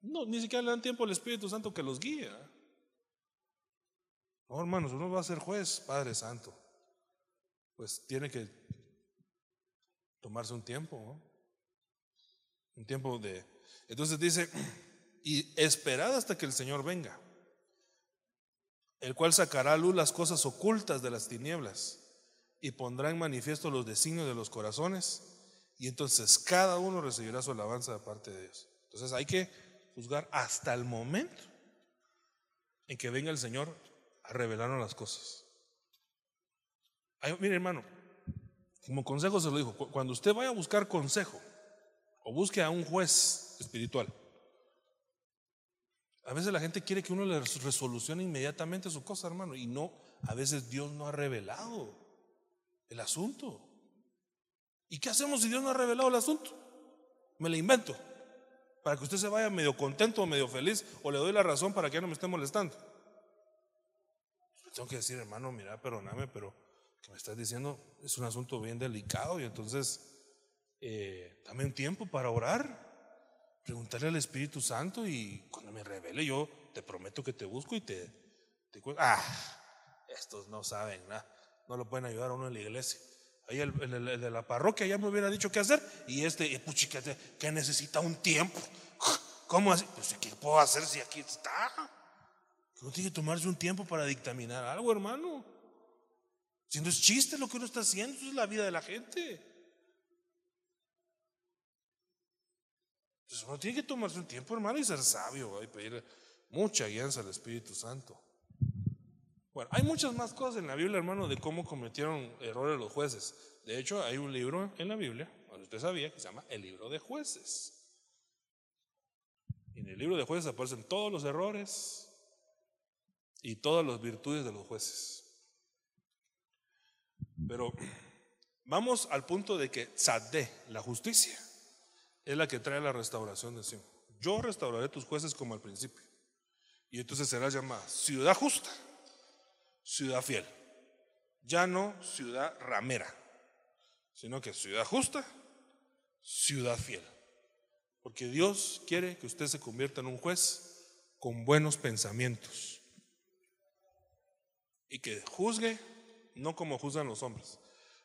no, ni siquiera le dan tiempo al Espíritu Santo que los guíe. ¿eh? No, hermanos, uno va a ser juez, Padre Santo. Pues tiene que tomarse un tiempo. Un tiempo de... Entonces dice, [clears throat] y esperad hasta que el Señor venga el cual sacará a luz las cosas ocultas de las tinieblas y pondrá en manifiesto los designios de los corazones, y entonces cada uno recibirá su alabanza de parte de Dios. Entonces hay que juzgar hasta el momento en que venga el Señor a revelarnos las cosas. mire hermano, como consejo se lo dijo, cuando usted vaya a buscar consejo o busque a un juez espiritual, a veces la gente quiere que uno le resolucione inmediatamente su cosa, hermano, y no, a veces Dios no ha revelado el asunto. ¿Y qué hacemos si Dios no ha revelado el asunto? Me lo invento, para que usted se vaya medio contento o medio feliz, o le doy la razón para que ya no me esté molestando. Tengo que decir, hermano, mira, perdóname, pero que me estás diciendo es un asunto bien delicado y entonces eh, dame un tiempo para orar preguntarle al Espíritu Santo y cuando me revele yo te prometo que te busco y te, te ah, estos no saben nada, no lo pueden ayudar a uno en la iglesia. Ahí el, de la parroquia ya me hubiera dicho qué hacer y este, puchi, que, necesita un tiempo. [laughs] ¿Cómo así? Pues ¿qué puedo hacer si aquí está? No tiene que tomarse un tiempo para dictaminar algo, hermano. Si no es chiste lo que uno está haciendo, eso es la vida de la gente. Entonces uno tiene que tomarse un tiempo, hermano, y ser sabio y pedir mucha guianza al Espíritu Santo. Bueno, hay muchas más cosas en la Biblia, hermano, de cómo cometieron errores los jueces. De hecho, hay un libro en la Biblia, usted sabía, que se llama el libro de jueces. En el libro de jueces aparecen todos los errores y todas las virtudes de los jueces. Pero [clears throat] vamos al punto de que Tzadé, la justicia, es la que trae la restauración de Sion. Yo restauraré tus jueces como al principio. Y entonces será llamada ciudad justa, ciudad fiel. Ya no ciudad ramera, sino que ciudad justa, ciudad fiel. Porque Dios quiere que usted se convierta en un juez con buenos pensamientos. Y que juzgue no como juzgan los hombres.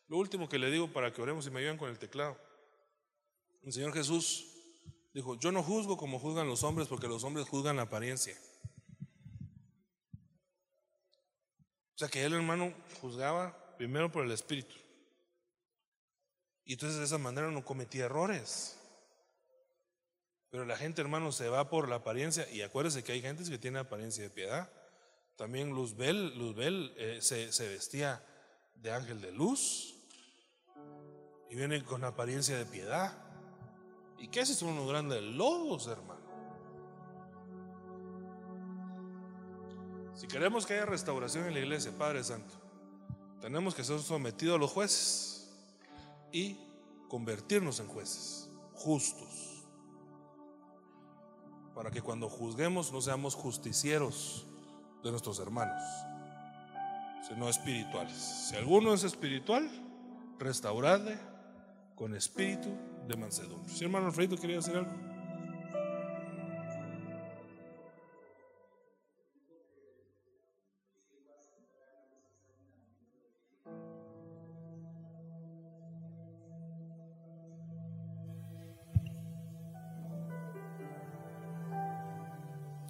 Lo último que le digo para que oremos y me ayuden con el teclado. El Señor Jesús dijo, yo no juzgo como juzgan los hombres porque los hombres juzgan la apariencia. O sea que él, hermano, juzgaba primero por el Espíritu. Y entonces de esa manera no cometía errores. Pero la gente, hermano, se va por la apariencia. Y acuérdese que hay gente que tiene apariencia de piedad. También Luzbel, Luzbel eh, se, se vestía de ángel de luz. Y viene con apariencia de piedad. ¿Y qué haces son unos grandes lobos, hermano? Si queremos que haya restauración en la iglesia, Padre Santo, tenemos que ser sometidos a los jueces y convertirnos en jueces justos. Para que cuando juzguemos no seamos justicieros de nuestros hermanos, sino espirituales. Si alguno es espiritual, restauradle con espíritu de mansedumbre. Si hermano Alfredo quería decir algo.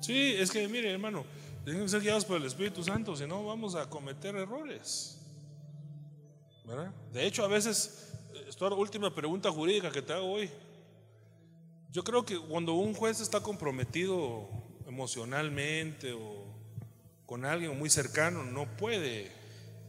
Sí, es que mire hermano, tienen que ser guiados por el Espíritu Santo, si no vamos a cometer errores. ¿verdad? De hecho, a veces esta última pregunta jurídica que te hago hoy. Yo creo que cuando un juez está comprometido emocionalmente o con alguien muy cercano, no puede.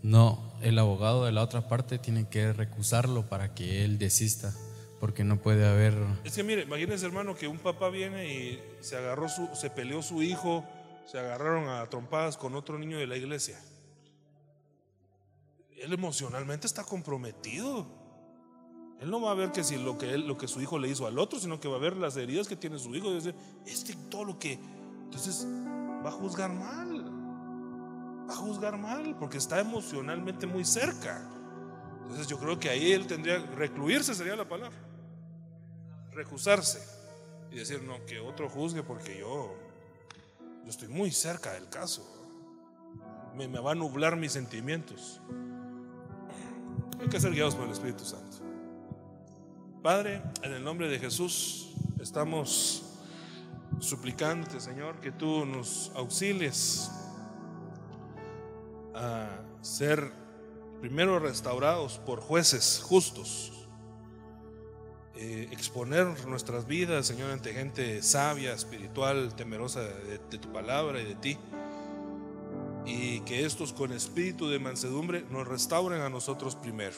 No, el abogado de la otra parte tiene que recusarlo para que él desista, porque no puede haber. Es que mire, imagínese hermano que un papá viene y se agarró su, se peleó su hijo, se agarraron a trompadas con otro niño de la iglesia. él emocionalmente está comprometido. Él no va a ver que si lo que su hijo le hizo al otro, sino que va a ver las heridas que tiene su hijo y decir, este todo lo que entonces va a juzgar mal. Va a juzgar mal porque está emocionalmente muy cerca. Entonces yo creo que ahí él tendría recluirse sería la palabra. Recusarse y decir, "No, que otro juzgue porque yo yo estoy muy cerca del caso. Me, me va a nublar mis sentimientos." Hay que ser guiados por el Espíritu Santo. Padre, en el nombre de Jesús estamos suplicándote, Señor, que tú nos auxilies a ser primero restaurados por jueces justos, eh, exponer nuestras vidas, Señor, ante gente sabia, espiritual, temerosa de, de tu palabra y de ti, y que estos con espíritu de mansedumbre nos restauren a nosotros primero.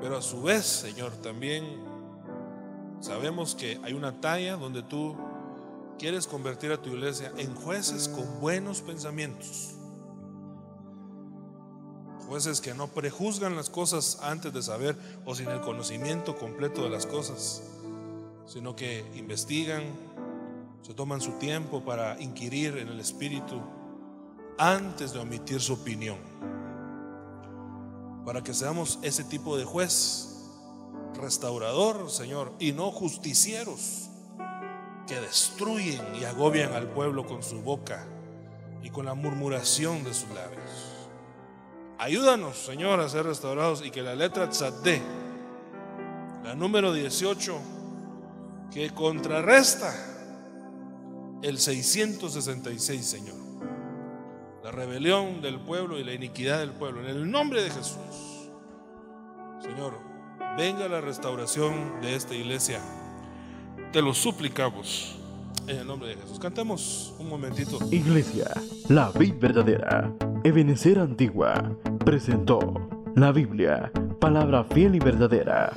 Pero a su vez, Señor, también sabemos que hay una talla donde tú quieres convertir a tu iglesia en jueces con buenos pensamientos. Jueces que no prejuzgan las cosas antes de saber o sin el conocimiento completo de las cosas, sino que investigan, se toman su tiempo para inquirir en el espíritu antes de omitir su opinión. Para que seamos ese tipo de juez, restaurador, Señor, y no justicieros que destruyen y agobian al pueblo con su boca y con la murmuración de sus labios. Ayúdanos, Señor, a ser restaurados y que la letra tzadé, la número 18, que contrarresta el 666, Señor. La rebelión del pueblo y la iniquidad del pueblo. En el nombre de Jesús. Señor, venga la restauración de esta iglesia. Te lo suplicamos. En el nombre de Jesús. Cantemos un momentito. Iglesia, la vid verdadera, Ebenecer Antigua, presentó la Biblia, palabra fiel y verdadera